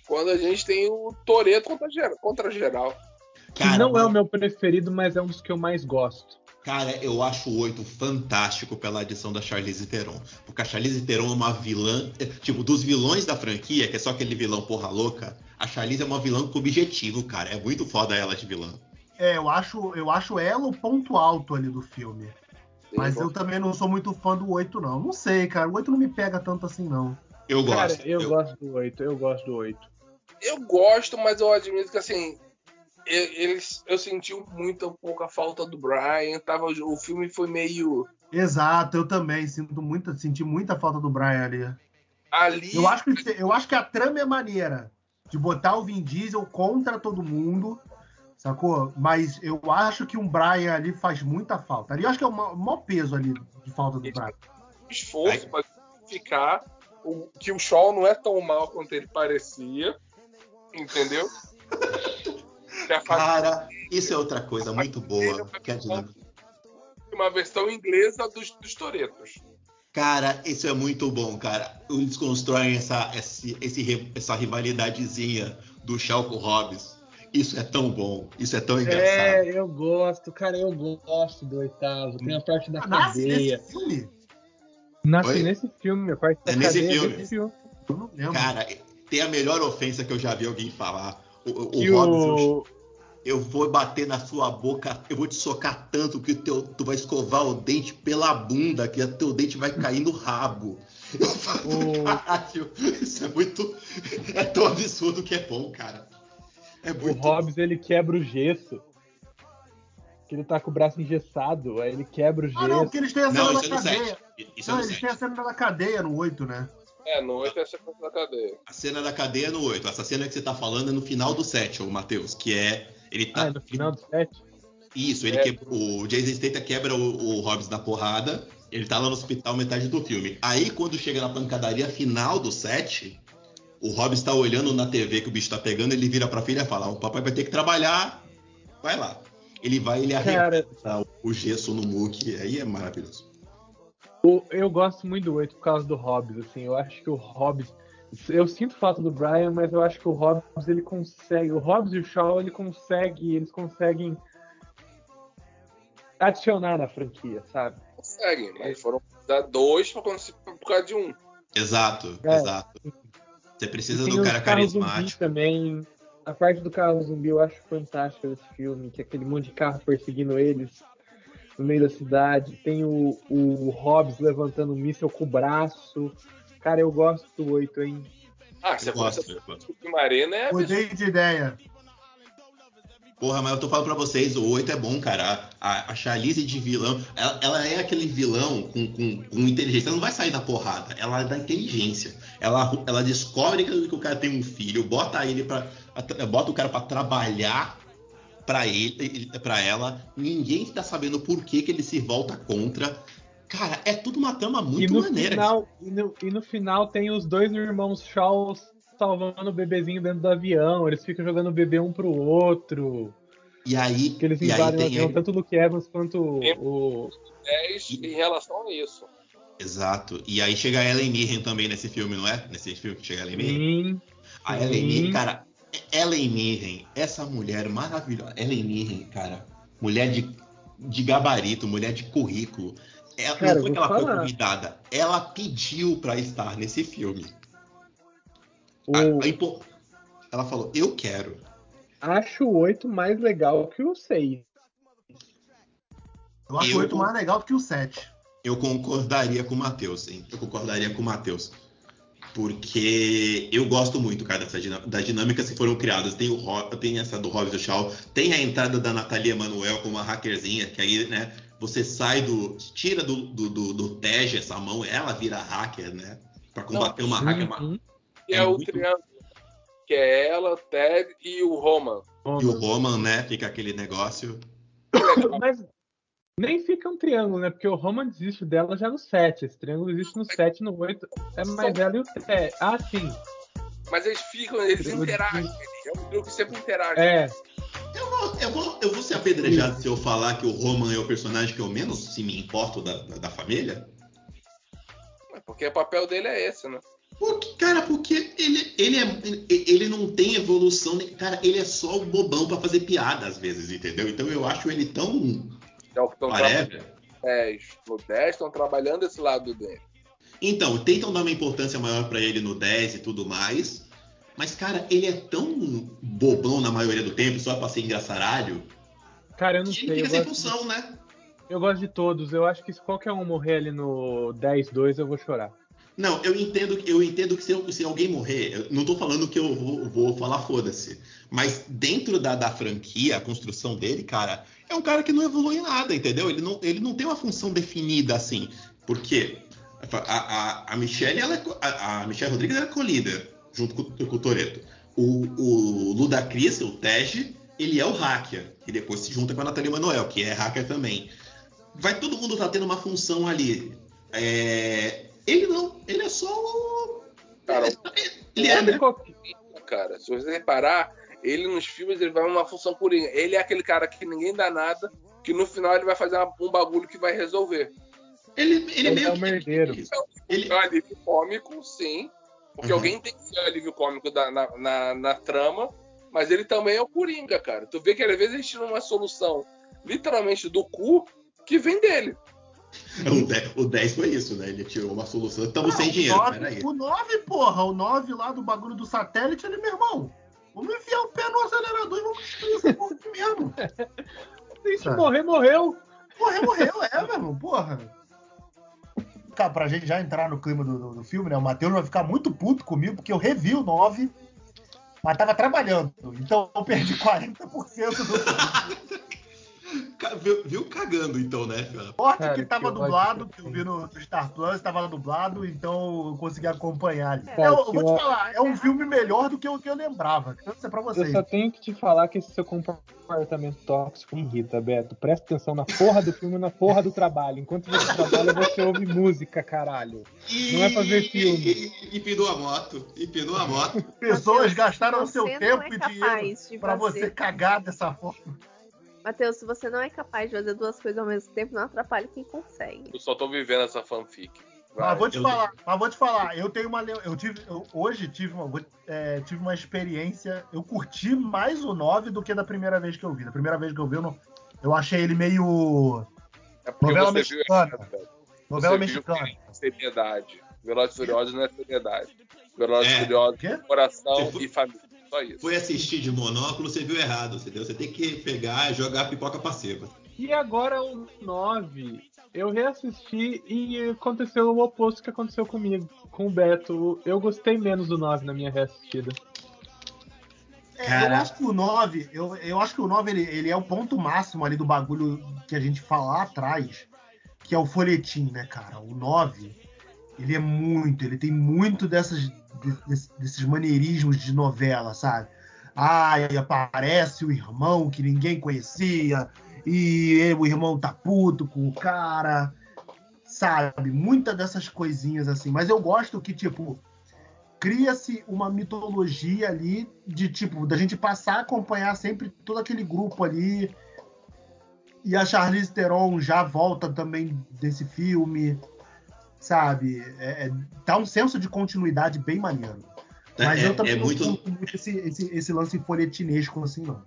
quando a gente tem o Toreto contra, geral- contra geral. Que não é o meu preferido, mas é um dos que eu mais gosto. Cara, eu acho o 8 fantástico pela adição da Charlize Theron. Porque a Charlize Theron é uma vilã. é, Tipo, dos vilões da franquia, que é só aquele vilão porra louca, a Charlize é uma vilã com objetivo, cara. É muito foda ela de vilã. É, eu acho, eu acho ela o ponto alto ali do filme. Mas eu também não sou muito fã do 8, não. Não sei, cara. O 8 não me pega tanto assim, não. Eu gosto. Cara, eu, gosto do 8, eu gosto do 8. Eu gosto, mas eu admito que assim. eu- Eles, eu senti muito um pouco a falta do Brian. Tava, o filme foi meio. Exato, eu também sinto muita, senti muita falta do Brian ali. Ali. Eu acho, que, eu acho que a trama é maneira de botar o Vin Diesel contra todo mundo, sacou? Mas eu acho que um Brian ali faz muita falta. Ali eu acho que é o maior peso ali de falta do Brian. esforço para ficar o, que o Shaw não é tão mal quanto ele parecia. Entendeu? Cara, isso é outra coisa muito boa. Que é uma versão inglesa dos, dos Toretos. Cara, isso é muito bom, cara. Eles constroem essa, esse, esse essa rivalidadezinha do Shaw com o Hobbs. Isso é tão bom, isso é tão engraçado. É, eu gosto, cara, eu gosto do oitavo. Tem a parte da cadeia. filme? Nasce Oi? nesse filme, parte da É nesse filme. desse filme. Eu não lembro. Cara, tem a melhor ofensa que eu já vi alguém falar. O, o, o Hobbs o o, eu vou bater na sua boca, eu vou te socar tanto que teu, tu vai escovar o dente pela bunda, que o teu dente vai cair no rabo. Eu falo, O- caralho, isso é muito. É tão absurdo que é bom, cara. É O muito. Hobbs ele quebra o gesso. Que ele tá com o braço engessado, aí ele quebra o gesso. Ah, não, porque eles têm a cena Não, da cadeia. 7. Isso é eles 7. têm a cena da cadeia no 8, né? É, no 8 é sequência da cadeia. A cena da cadeia é no 8. Essa cena que você tá falando é no final do 7, ô Matheus, que é. Ele tá. Ah, no final do set. Isso, ele É. quebra, o Jason Statham quebra o, o Hobbs na porrada. Ele tá lá no hospital metade do filme. Aí quando chega na pancadaria final do set, o Hobbs tá olhando na TV que o bicho tá pegando, ele vira pra filha e fala: "O papai vai ter que trabalhar. Vai lá". Ele vai, ele Cara, arrebenta o gesso no muque, aí é maravilhoso. O- eu gosto muito do 8 por causa do Hobbs, assim. Eu acho que o Hobbs. Eu sinto falta do Brian, mas eu acho que o Hobbs ele consegue. O Hobbs e o Shaw ele consegue. Eles conseguem adicionar na franquia, sabe? Conseguem, mas foram dar dois pra conseguir por causa de um. Exato, É. exato. Você precisa do cara carismático. também. A parte do carro zumbi eu acho fantástica desse filme, que é aquele monte de carro perseguindo eles no meio da cidade. Tem o, o Hobbs levantando um míssel com o braço. Cara, eu gosto do 8, hein? Ah, você gosta do Submarino é Mudei de ideia. Porra, mas eu tô falando pra vocês, o 8 é bom, cara. A, a Charlize de vilão, ela, ela é aquele vilão com, com, com inteligência. Ela não vai sair da porrada, ela é da inteligência. Ela, ela descobre que, que o cara tem um filho, bota ele para bota o cara pra trabalhar pra ele, para ela. Ninguém tá sabendo por que, que ele se volta contra. Cara, é tudo uma trama e muito no maneira. final, e no, e no final tem os dois irmãos Shaw salvando o bebezinho dentro do avião. Eles ficam jogando o bebê um pro outro. E aí, Que eles e aí invadem o tem avião, ele- tanto o Luke Evans quanto o. 10 em relação a isso. Exato. E aí chega a Ellen Mirren também nesse filme, não é? Nesse filme que chega a Ellen Mirren. Sim, A Sim. Ellen Mirren, cara, Ellen Mirren, essa mulher maravilhosa. Ellen Mirren, cara, mulher de, de gabarito, mulher de currículo. Ela, Cara, não foi que ela foi falar. convidada, ela pediu pra estar nesse filme. o, A- a impo- ela falou, eu quero. acho o 8 mais legal que o 6. Eu acho Eu- o 8 mais legal que o 7. Eu concordaria com o Matheus, hein? Eu concordaria com o Matheus. Porque eu gosto muito, cara, dessa dinâmica, das dinâmicas que foram criadas. Tem, o, tem essa do e o Shaw, tem a entrada da Natalia Emanuel como uma hackerzinha, que aí, né, você sai do. tira do, do, do, do Tej essa mão, ela vira hacker, né? Pra combater uma hacker. uma- Uhum. Que É é, o muito- triângulo. Que é ela, o Ted e o Roman. E o Roman, né? Fica aquele negócio. (coughs) Mas nem fica um triângulo, né? Porque o Roman desiste dela já no 7. Esse triângulo existe no 7 e no 8. É mais ela e o Té. Ah, sim. Mas eles ficam, eles interagem. É um trio que sempre interage. É. Eu vou, eu vou, eu vou ser apedrejado se eu falar que o Roman é o personagem que eu menos se me importo da, da, da família. Porque o papel dele é esse, né? Porque, cara, porque ele, ele, é, ele, não tem evolução. Cara, ele é só o bobão pra fazer piada às vezes, entendeu? Então eu acho ele tão. É o que estão whatever. trabalhando. 10. No 10 estão trabalhando esse lado dele. Então, tentam dar uma importância maior pra ele no 10 e tudo mais. Mas, cara, ele é tão bobão na maioria do tempo, só pra ser engraçaralho, Cara, eu não que ele sei. fica Eu sem gosto, função, né? eu gosto de todos. Eu acho que se qualquer um morrer ali no 10-2, eu vou chorar. Não, eu entendo, eu entendo que se, eu- se alguém morrer, eu não tô falando que eu vou, vou falar foda-se. Mas dentro da, da franquia, a construção dele, cara, é um cara que não evolui em nada, entendeu? Ele não, ele não tem uma função definida assim. Por quê? A, a, a Michelle, ela é a, a Michelle Rodrigues era co-líder, junto com, com o Toreto. O, o Ludacris, o Tej, ele é o hacker, e depois se junta com a Nathalie Manuel, que é hacker também. Vai todo mundo tá tendo uma função ali. É, ele não, ele é só. o- Cara, Ele é, né? cara, se você reparar, ele nos filmes ele vai uma função coringa. Ele é aquele cara que ninguém dá nada, que no final ele vai fazer uma- um bagulho que vai resolver. Ele, ele, Ele meio é um que- merdeiro. Ele, É um alívio cômico, sim. Porque Uhum. alguém tem que ser o alívio cômico da- na, na, na trama, mas ele também é o Coringa, cara. Tu vê que às vezes eles tiram uma solução literalmente do cu que vem dele. (laughs) o, 10, o 10 foi isso, né? Ele tirou uma solução. Estamos Ah, sem dinheiro, nove- peraí. O 9, porra, o 9 lá do bagulho do satélite, ele é meu irmão. Vamos enfiar o pé no acelerador e vamos destruir essa porra aqui mesmo. (laughs) Se Sabe? morrer, morreu. Morreu, morreu, é, meu irmão, porra. Cara, pra gente já entrar no clima do, do- do filme, né? O Matheus vai ficar muito puto comigo, porque eu revi o 9, mas tava trabalhando. Então eu perdi 40% do filme. Viu, viu cagando então, né? Sorte Cara, que tava que dublado, ódio. que eu vi no, Star Plus, tava lá dublado, então eu consegui acompanhar. Cara, eu, eu vou te falar, é um filme melhor do que o que eu lembrava. Quero dizer pra Eu vocês. só tenho que te falar que esse seu comportamento tóxico me irrita, Beto. Presta atenção na porra do filme e na porra do trabalho. Enquanto você trabalha, você ouve música, caralho. Não é pra ver filme. E, e pinou a moto. E pinou a moto. Pessoas gastaram você seu tempo é e dinheiro pra fazer- você cagar dessa forma. Matheus, se você não é capaz de fazer duas coisas ao mesmo tempo, não atrapalha quem consegue. Eu só tô vivendo essa fanfic. Vai. Mas vou te eu- falar, mas vou te falar, eu tenho uma. Eu tive. eu- hoje tive uma, é, tive uma experiência. Eu curti mais o 9 do que da primeira vez que eu vi. Da primeira vez que eu vi, eu, não, eu achei ele meio. É porque novela você viu mexicana. velho. Novela Você viu mexicana. é seriedade. Velozes e Furiosos não é seriedade. Velozes e É. Furiosos coração e família. Só isso. Foi assistir de monóculo, você viu errado, entendeu? Você tem que pegar e jogar a pipoca pra cima. E agora o 9, eu reassisti e aconteceu o oposto que aconteceu comigo, com o Beto. Eu gostei menos do 9 na minha reassistida. É, eu acho que o 9, eu, eu acho que o 9 ele, ele é o ponto máximo ali do bagulho que a gente fala lá atrás, que é o folhetim, né, cara? O 9, ele é muito, ele tem muito dessas, de- desse- desses maneirismos de novela, sabe? Ai, aparece o irmão que ninguém conhecia, e o irmão tá puto com o cara, sabe? Muitas dessas coisinhas assim. Mas eu gosto que, tipo, cria-se uma mitologia ali de tipo da gente passar a acompanhar sempre todo aquele grupo ali e a Charlize Theron já volta também desse filme sabe é, é- dá um senso de continuidade bem maneiro mas é, eu também é não muito. curto muito esse, esse, esse lance folhetinesco assim não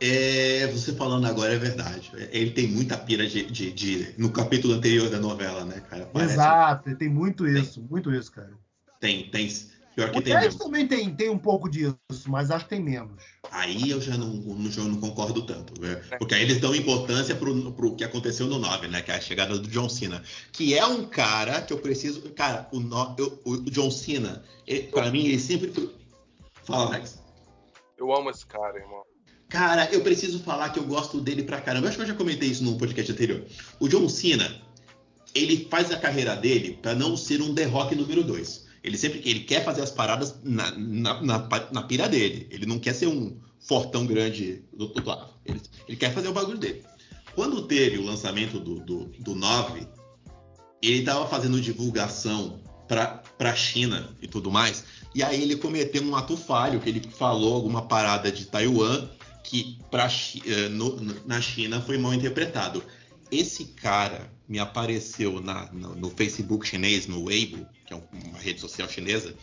É, você falando agora é verdade. Ele tem muita pira de, de- de- no capítulo anterior da novela, né, cara? Parece- exato tem muito isso muito isso cara Tem, tem. Pior que o tem 10 mesmo. também tem, tem um pouco disso mas acho que tem menos Aí eu já não, no jogo não concordo tanto, né? Porque aí eles dão importância pro, pro que aconteceu no 9, né? Que é a chegada do John Cena. Que é um cara que eu preciso. Cara, o, no- eu- o John Cena, pra mim, ele sempre. Fala, Max. Eu amo esse cara, irmão. Cara, eu preciso falar que eu gosto dele pra caramba. Eu acho que eu já comentei isso no podcast anterior. O John Cena, ele faz a carreira dele pra não ser um The Rock número 2. Ele sempre ele quer fazer as paradas na, na, na, na pira dele. Ele não quer ser um fortão grande do, lado. Ele, ele quer fazer o bagulho dele. Quando teve o lançamento do, do, do 9, ele tava fazendo divulgação pra, pra China e tudo mais. E aí ele cometeu um ato falho, que ele falou alguma parada de Taiwan que pra, eh, no- na China foi mal interpretado. Esse cara me apareceu na- no, no Facebook chinês, no Weibo, que é um- uma rede social chinesa.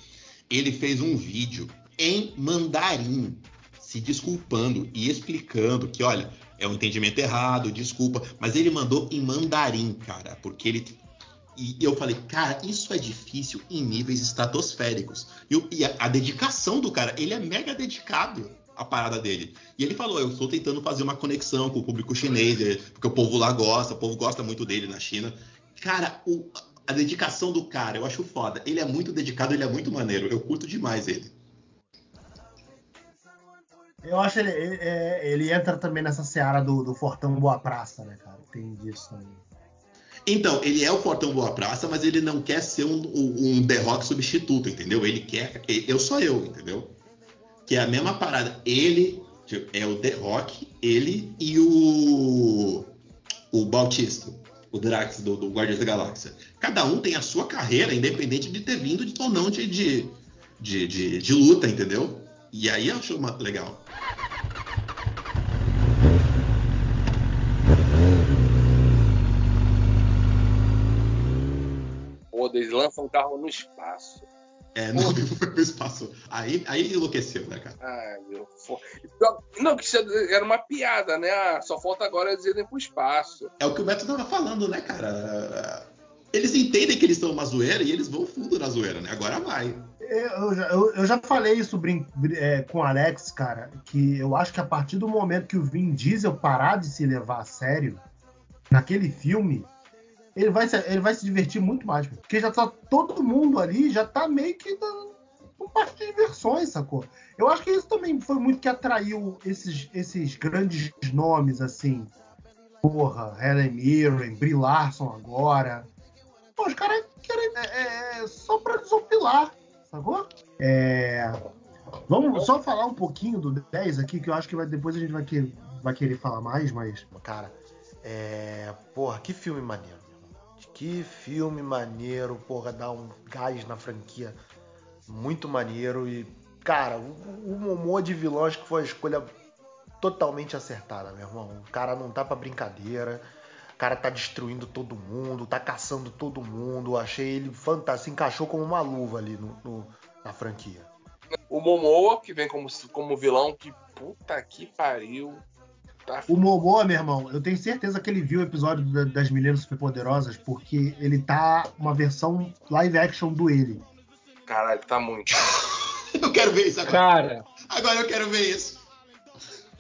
Ele fez um vídeo em mandarim, se desculpando e explicando que, olha, é um entendimento errado, desculpa, mas ele mandou em mandarim, cara, porque ele e eu falei, cara, isso é difícil em níveis estratosféricos. E, e a, a dedicação do cara, ele é mega dedicado à parada dele. E ele falou, eu estou tentando fazer uma conexão com o público chinês, eh, porque o povo lá gosta, o povo gosta muito dele na China. Cara, o- a dedicação do cara, eu acho foda. Ele é muito dedicado, ele é muito maneiro. Eu curto demais ele. Eu acho ele, ele, é- ele entra também nessa seara do, do Fortão Boa Praça, né, cara? Tem disso também. Então, ele é o Fortão Boa Praça, mas ele não quer ser um, um, um The Rock substituto, entendeu? Ele quer. Eu sou eu, entendeu? Que é a mesma parada. Ele tipo, é o The Rock, ele e o. O Bautista, o Drax do, do Guardiões da Galáxia. Cada um tem a sua carreira, independente de ter vindo de, ou não de, de, de, de, de luta, entendeu? E aí eu acho legal. Pô, eles lançam um carro no espaço. É, não foi pro espaço. Aí, aí enlouqueceu, né, cara? Ai, meu. fo- Não, que isso era uma piada, né? Ah, só falta agora eles irem pro espaço. É o que o Beto tava falando, né, cara? Eles entendem que eles são uma zoeira e eles vão fundo na zoeira, né? Agora vai. Eu, já- eu- eu já falei isso brin- é, com o Alex, cara, que eu acho que a partir do momento que o Vin Diesel parar de se levar a sério naquele filme, ele vai se, ele vai se divertir muito mais. pô. Porque já tá todo mundo ali, já tá meio que dando um parque de diversões, sacou? Eu acho que isso também foi muito que atraiu esses, esses grandes nomes, assim. Porra, Helen Mirren, Brie Larson agora. Pô, os caras querem é, é, só pra desopilar, sacou? É, vamos só falar um pouquinho do 10 aqui, que eu acho que vai- depois a gente vai, que- vai querer falar mais, mas. Cara, é. Porra, que filme maneiro. Que filme maneiro, porra, dá um gás na franquia muito maneiro. E, cara, o, o Momô de vilão acho que foi a escolha totalmente acertada, meu irmão. O cara não tá pra brincadeira. O cara tá destruindo todo mundo, tá caçando todo mundo. Achei ele fantástico, se encaixou como uma luva ali no- no- na franquia. O Momoa, que vem como, como vilão, que puta que pariu. Tá O Momoa, meu irmão, eu tenho certeza que ele viu o episódio da- das Meninas Superpoderosas, porque ele tá uma versão live action do ele. Caralho, tá muito. (laughs) Eu quero ver isso agora. Cara, Agora eu quero ver isso.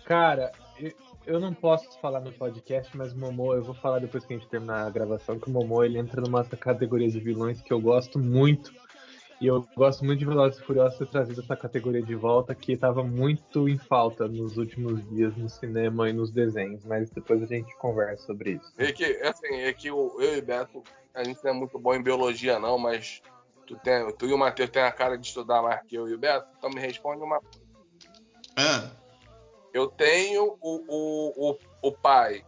cara, eu, eu não posso falar no podcast, mas o Momo, eu vou falar depois que a gente terminar a gravação, que o Momo ele entra numa categoria de vilões que eu gosto muito. E eu gosto muito de Velozes e Furiosos ter trazido essa categoria de volta, que estava muito em falta nos últimos dias no cinema e nos desenhos, mas depois a gente conversa sobre isso. É que, assim, é que eu e o Beto, a gente não é muito bom em biologia, não, mas tu, tem, tu e o Matheus têm a cara de estudar mais que eu e o Beto, então me responde uma Ah, Eu tenho o, o, o, o pai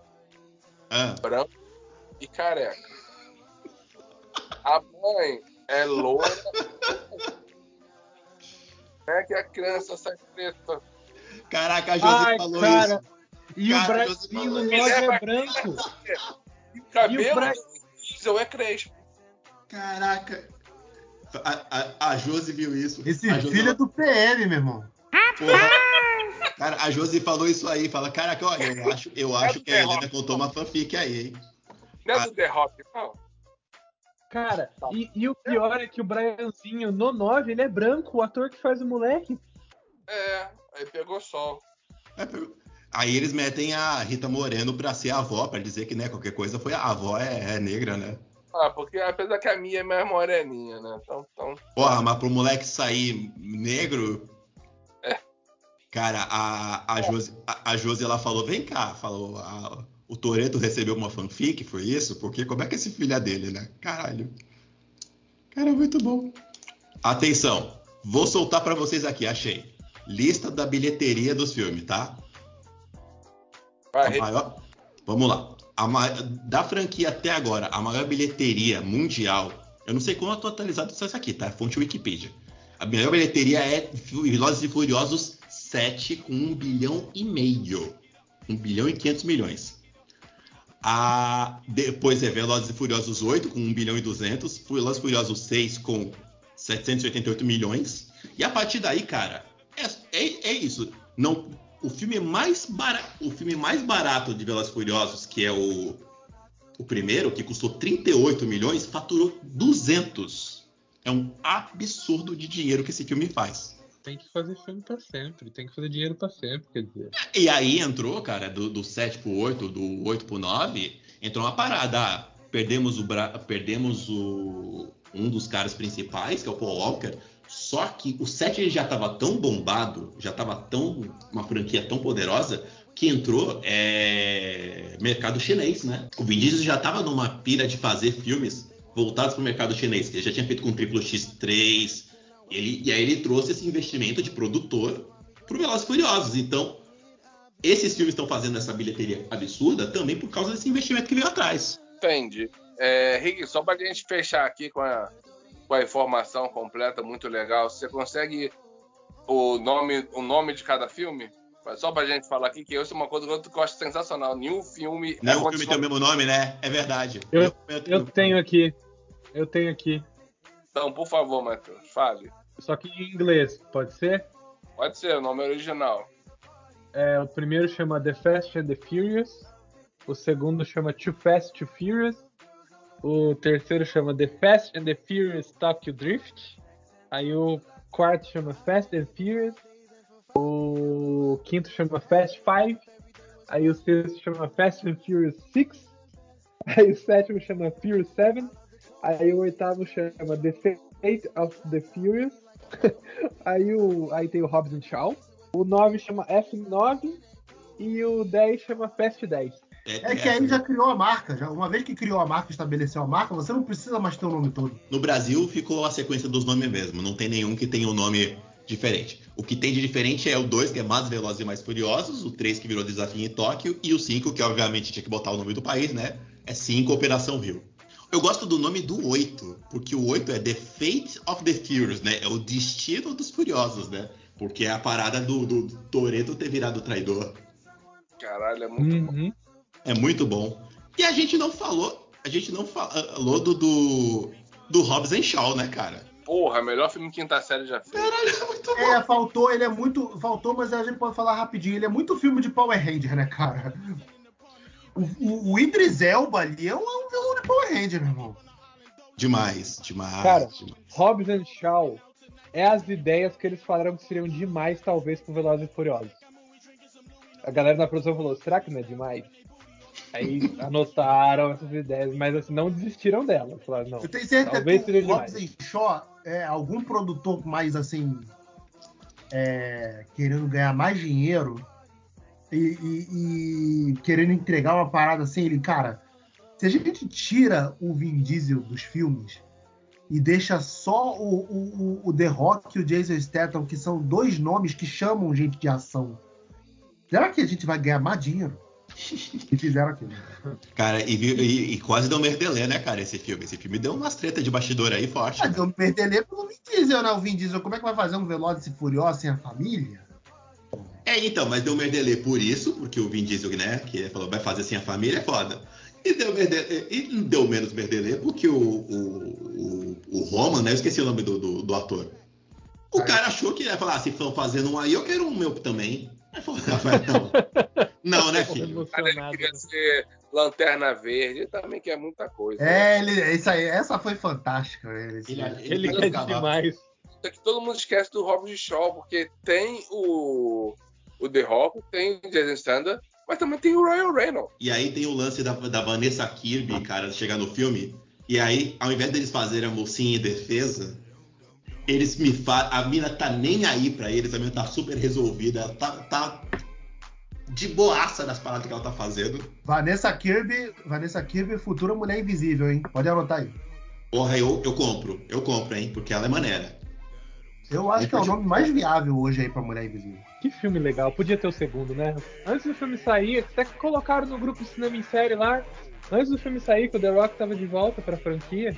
ah. branco e careca. A mãe é loura. (laughs) É que a criança sai preta. Caraca, a Josi Ai, falou cara, isso. E Cara, o nós falou. é branco. E o cabelo E o bra- do diesel é crespo. Caraca. A, a, a Josi viu isso. Esse a filho é do PM, meu irmão. porra. Cara, a Josi falou isso aí. Fala, caraca, olha, eu acho, eu acho que a Helena contou uma fanfic aí, hein? Não é Ah. do The Rock, não. Cara, e, e o pior é que o Brianzinho no 9, ele é branco, o ator que faz o moleque. É, aí pegou sol. É, (laughs) pegou. Aí eles metem a Rita Moreno pra ser a avó, pra dizer que, né, qualquer coisa foi a avó é, é negra, né? Ah, porque apesar que a minha é mais moreninha, né? Então, então Porra, mas pro moleque sair negro. Cara, a, a, Josi, a, a Josi, ela falou: vem cá, falou. a- o Toreto recebeu uma fanfic, foi isso? Porque como é que esse filho é dele, né? Caralho. Cara, muito bom. Atenção, vou soltar pra vocês aqui, achei. Lista da bilheteria dos filmes, tá? vai, maior- Vamos lá. Ma- Da franquia até agora, a maior bilheteria mundial. Eu não sei como tô atualizado isso aqui, tá? Fonte Wikipedia. A maior bilheteria é Velozes e Furiosos 7 com 1 bilhão e meio. 1 bilhão e 500 milhões. A... Depois é Velozes e Furiosos 8 com 1 bilhão e 200. Velozes e Furiosos 6 com 788 milhões. E a partir daí, cara, é, é, é isso. Não, o filme mais barato, o filme mais barato de Velozes e Furiosos, que é o o primeiro, que custou 38 milhões, faturou 200. É um absurdo de dinheiro que esse filme faz. Tem que fazer filme pra sempre, tem que fazer dinheiro pra sempre, quer dizer. E aí entrou, cara, do, do 7 pro 8, do 8 pro 9, entrou uma parada. Ah, perdemos o bra- perdemos o um dos caras principais, que é o Paul Walker. Só que o 7 ele já estava tão bombado, já estava tão uma franquia tão poderosa que entrou é, mercado chinês, né? O Vin Diesel já estava numa pira de fazer filmes voltados para o mercado chinês, que ele já tinha feito com o Triplo X3, ele, e aí ele trouxe esse investimento de produtor pro Velozes Furiosos. Então, esses filmes estão fazendo essa bilheteria absurda também por causa desse investimento que veio atrás. Entendi. É, Rick, só pra gente fechar aqui com a, com a informação completa, muito legal, você consegue o nome, o nome de cada filme? Só pra gente falar aqui, que isso é uma coisa que eu acho sensacional. Nenhum filme. Não é é filme tem o mesmo nome, né? É verdade. Eu- Eu tenho aqui, eu tenho aqui. Então, por favor, Matheus, fale. Só que em inglês, pode ser? Pode ser, o nome original. É, o primeiro chama The Fast and the Furious. O segundo chama Too Fast, Too Furious. O terceiro chama The Fast and the Furious Tokyo Drift. Aí o quarto chama Fast and Furious, o quinto chama Fast Five, aí o sexto chama Fast and Furious 6, (laughs) aí o sétimo chama Furious 7, aí o oitavo chama The Fate of the Furious, (laughs) aí, o, aí tem o Hobbs and Shaw, o 9 chama F9 e o 10 chama Fast 10. É que aí já criou a marca. Já, uma vez que criou a marca, estabeleceu a marca, você não precisa mais ter o nome todo. No Brasil ficou a sequência dos nomes mesmo. Não tem nenhum que tenha um nome diferente. O que tem de diferente é o 2, que é Mais Velozes e Mais Furiosos, o 3 que virou Desafio em Tóquio, e o 5, que obviamente tinha que botar o nome do país, né? É 5 Operação Rio. Eu gosto do nome do 8, porque o 8 é The Fate of the Furious, né? É o destino dos furiosos, né? Porque é a parada do, do Toreto ter virado traidor. Caralho, é muito bom. Uhum. É muito bom. E a gente não falou, a gente não falou do, do, do Hobbs and Shaw, né, cara? Porra, melhor filme quinta série já fez. Caralho, é muito bom. É, faltou, ele é muito. Faltou, mas a gente pode falar rapidinho. Ele é muito filme de Power Ranger, né, cara? O, o, Idris Elba ali é um, é um vilão de Power Ranger, meu irmão. Demais, demais. Cara, demais. Hobbs and Shaw é as ideias que eles falaram que seriam demais, talvez, com Velozes e Furiosos. A galera da produção falou, será que não é demais? Aí (laughs) anotaram essas ideias, mas assim, não desistiram delas. Falaram, não, Eu tenho certeza talvez que seja o Hobbs Shaw é algum produtor mais assim. é, querendo ganhar mais dinheiro e, e- e querendo entregar uma parada assim, ele, cara, se a gente tira o Vin Diesel dos filmes e deixa só o, o, o- o The Rock e o Jason Statham, que são dois nomes que chamam gente de ação, será que a gente vai ganhar mais dinheiro? (laughs) E fizeram aquilo. Cara, e, e- e quase deu merdelé, né, cara, esse filme. Esse filme deu umas tretas de bastidor aí forte. Né? eu perdelei pelo Vin Diesel, né? O Vin Diesel, como é que vai fazer um Velozes e Furiosos sem a família? É, então, mas deu merdelê por isso, porque o Vin Diesel, né, que ele falou, vai fazer sem a família, é foda. E deu, merdelê, e deu menos merdelê porque o, o, o, o Roman, né, eu esqueci o nome do, do, do ator. O cara achou que ia falar, ah, se estão fazendo um aí, eu quero um meu também. Aí falou, Rafael, não. (laughs) Não, né, filho? Cara, ele queria ser Lanterna Verde, ele também quer muita coisa. É, ele, isso aí, essa foi fantástica. Ele, Ele, Ele ele quer cavalo. demais. Que todo mundo esquece do Robin Shaw, porque tem o, o The Rock, tem o Jason Statham, mas também tem o Ryan Reynolds. E aí tem o lance da, da Vanessa Kirby, cara, chegar no filme. E aí, ao invés deles fazerem a mocinha em defesa, eles me fazem. A mina tá nem aí pra eles, a mina tá super resolvida, ela tá, tá de boaça nas paradas que ela tá fazendo. Vanessa Kirby, Vanessa Kirby, futura mulher invisível, hein? Pode anotar aí. Porra, eu, eu compro, eu compro, hein, porque ela é maneira. Eu acho que é o nome mais viável hoje aí pra mulher invisível. Que filme legal. Podia ter o segundo, né? Antes do filme sair, até que colocaram no grupo de cinema em série lá. Antes do filme sair, que o The Rock tava de volta pra franquia,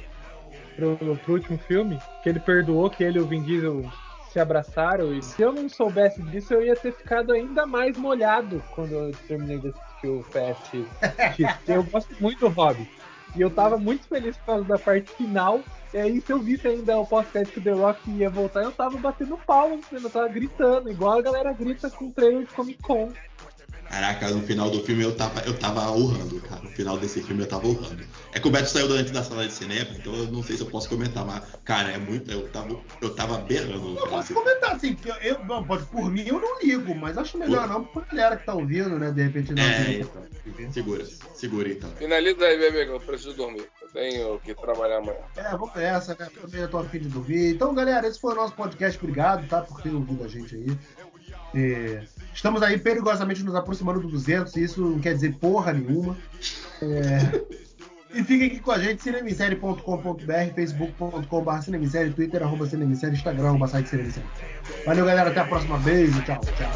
pro, pro último filme, que ele perdoou que ele e o Vin Diesel se abraçaram. E se eu não soubesse disso, eu ia ter ficado ainda mais molhado quando eu terminei de assistir o Fast X. (laughs) Eu gosto muito do Hobbit. E eu tava muito feliz por causa da parte final. E aí, se eu visse ainda o podcast que o The Rock ia voltar, eu tava batendo palmas, eu tava gritando, igual a galera grita com o trailer de Comic Con. Caraca, no final do filme eu tava, eu tava urrando, cara. No final desse filme eu tava urrando. É que o Beto saiu antes da sala de cinema, então eu não sei se eu posso comentar, mas, cara, é muito. Eu tava, eu tava berrando Eu final posso comentar assim, que eu, eu- não, pode, por mim eu não ligo, mas acho melhor não pra galera que tá ouvindo, né? De repente não. É, liga. então. Segura, segura então. Finaliza aí, meu amigo, eu preciso dormir. Eu tenho que trabalhar amanhã. É, vamos nessa, né? Eu também tô afim de dormir. Então, galera, esse foi o nosso podcast. Obrigado, tá? Por ter ouvido a gente aí. É, estamos aí perigosamente nos aproximando do 200. e Isso não quer dizer porra nenhuma. É, e fiquem aqui com a gente, cinemissérie.com.br, facebook.com.br cinemissérie, twitter, arroba cinemissérie, instagram, arroba site cinemissérie. Valeu, galera. Até a próxima. Beijo. Tchau, tchau.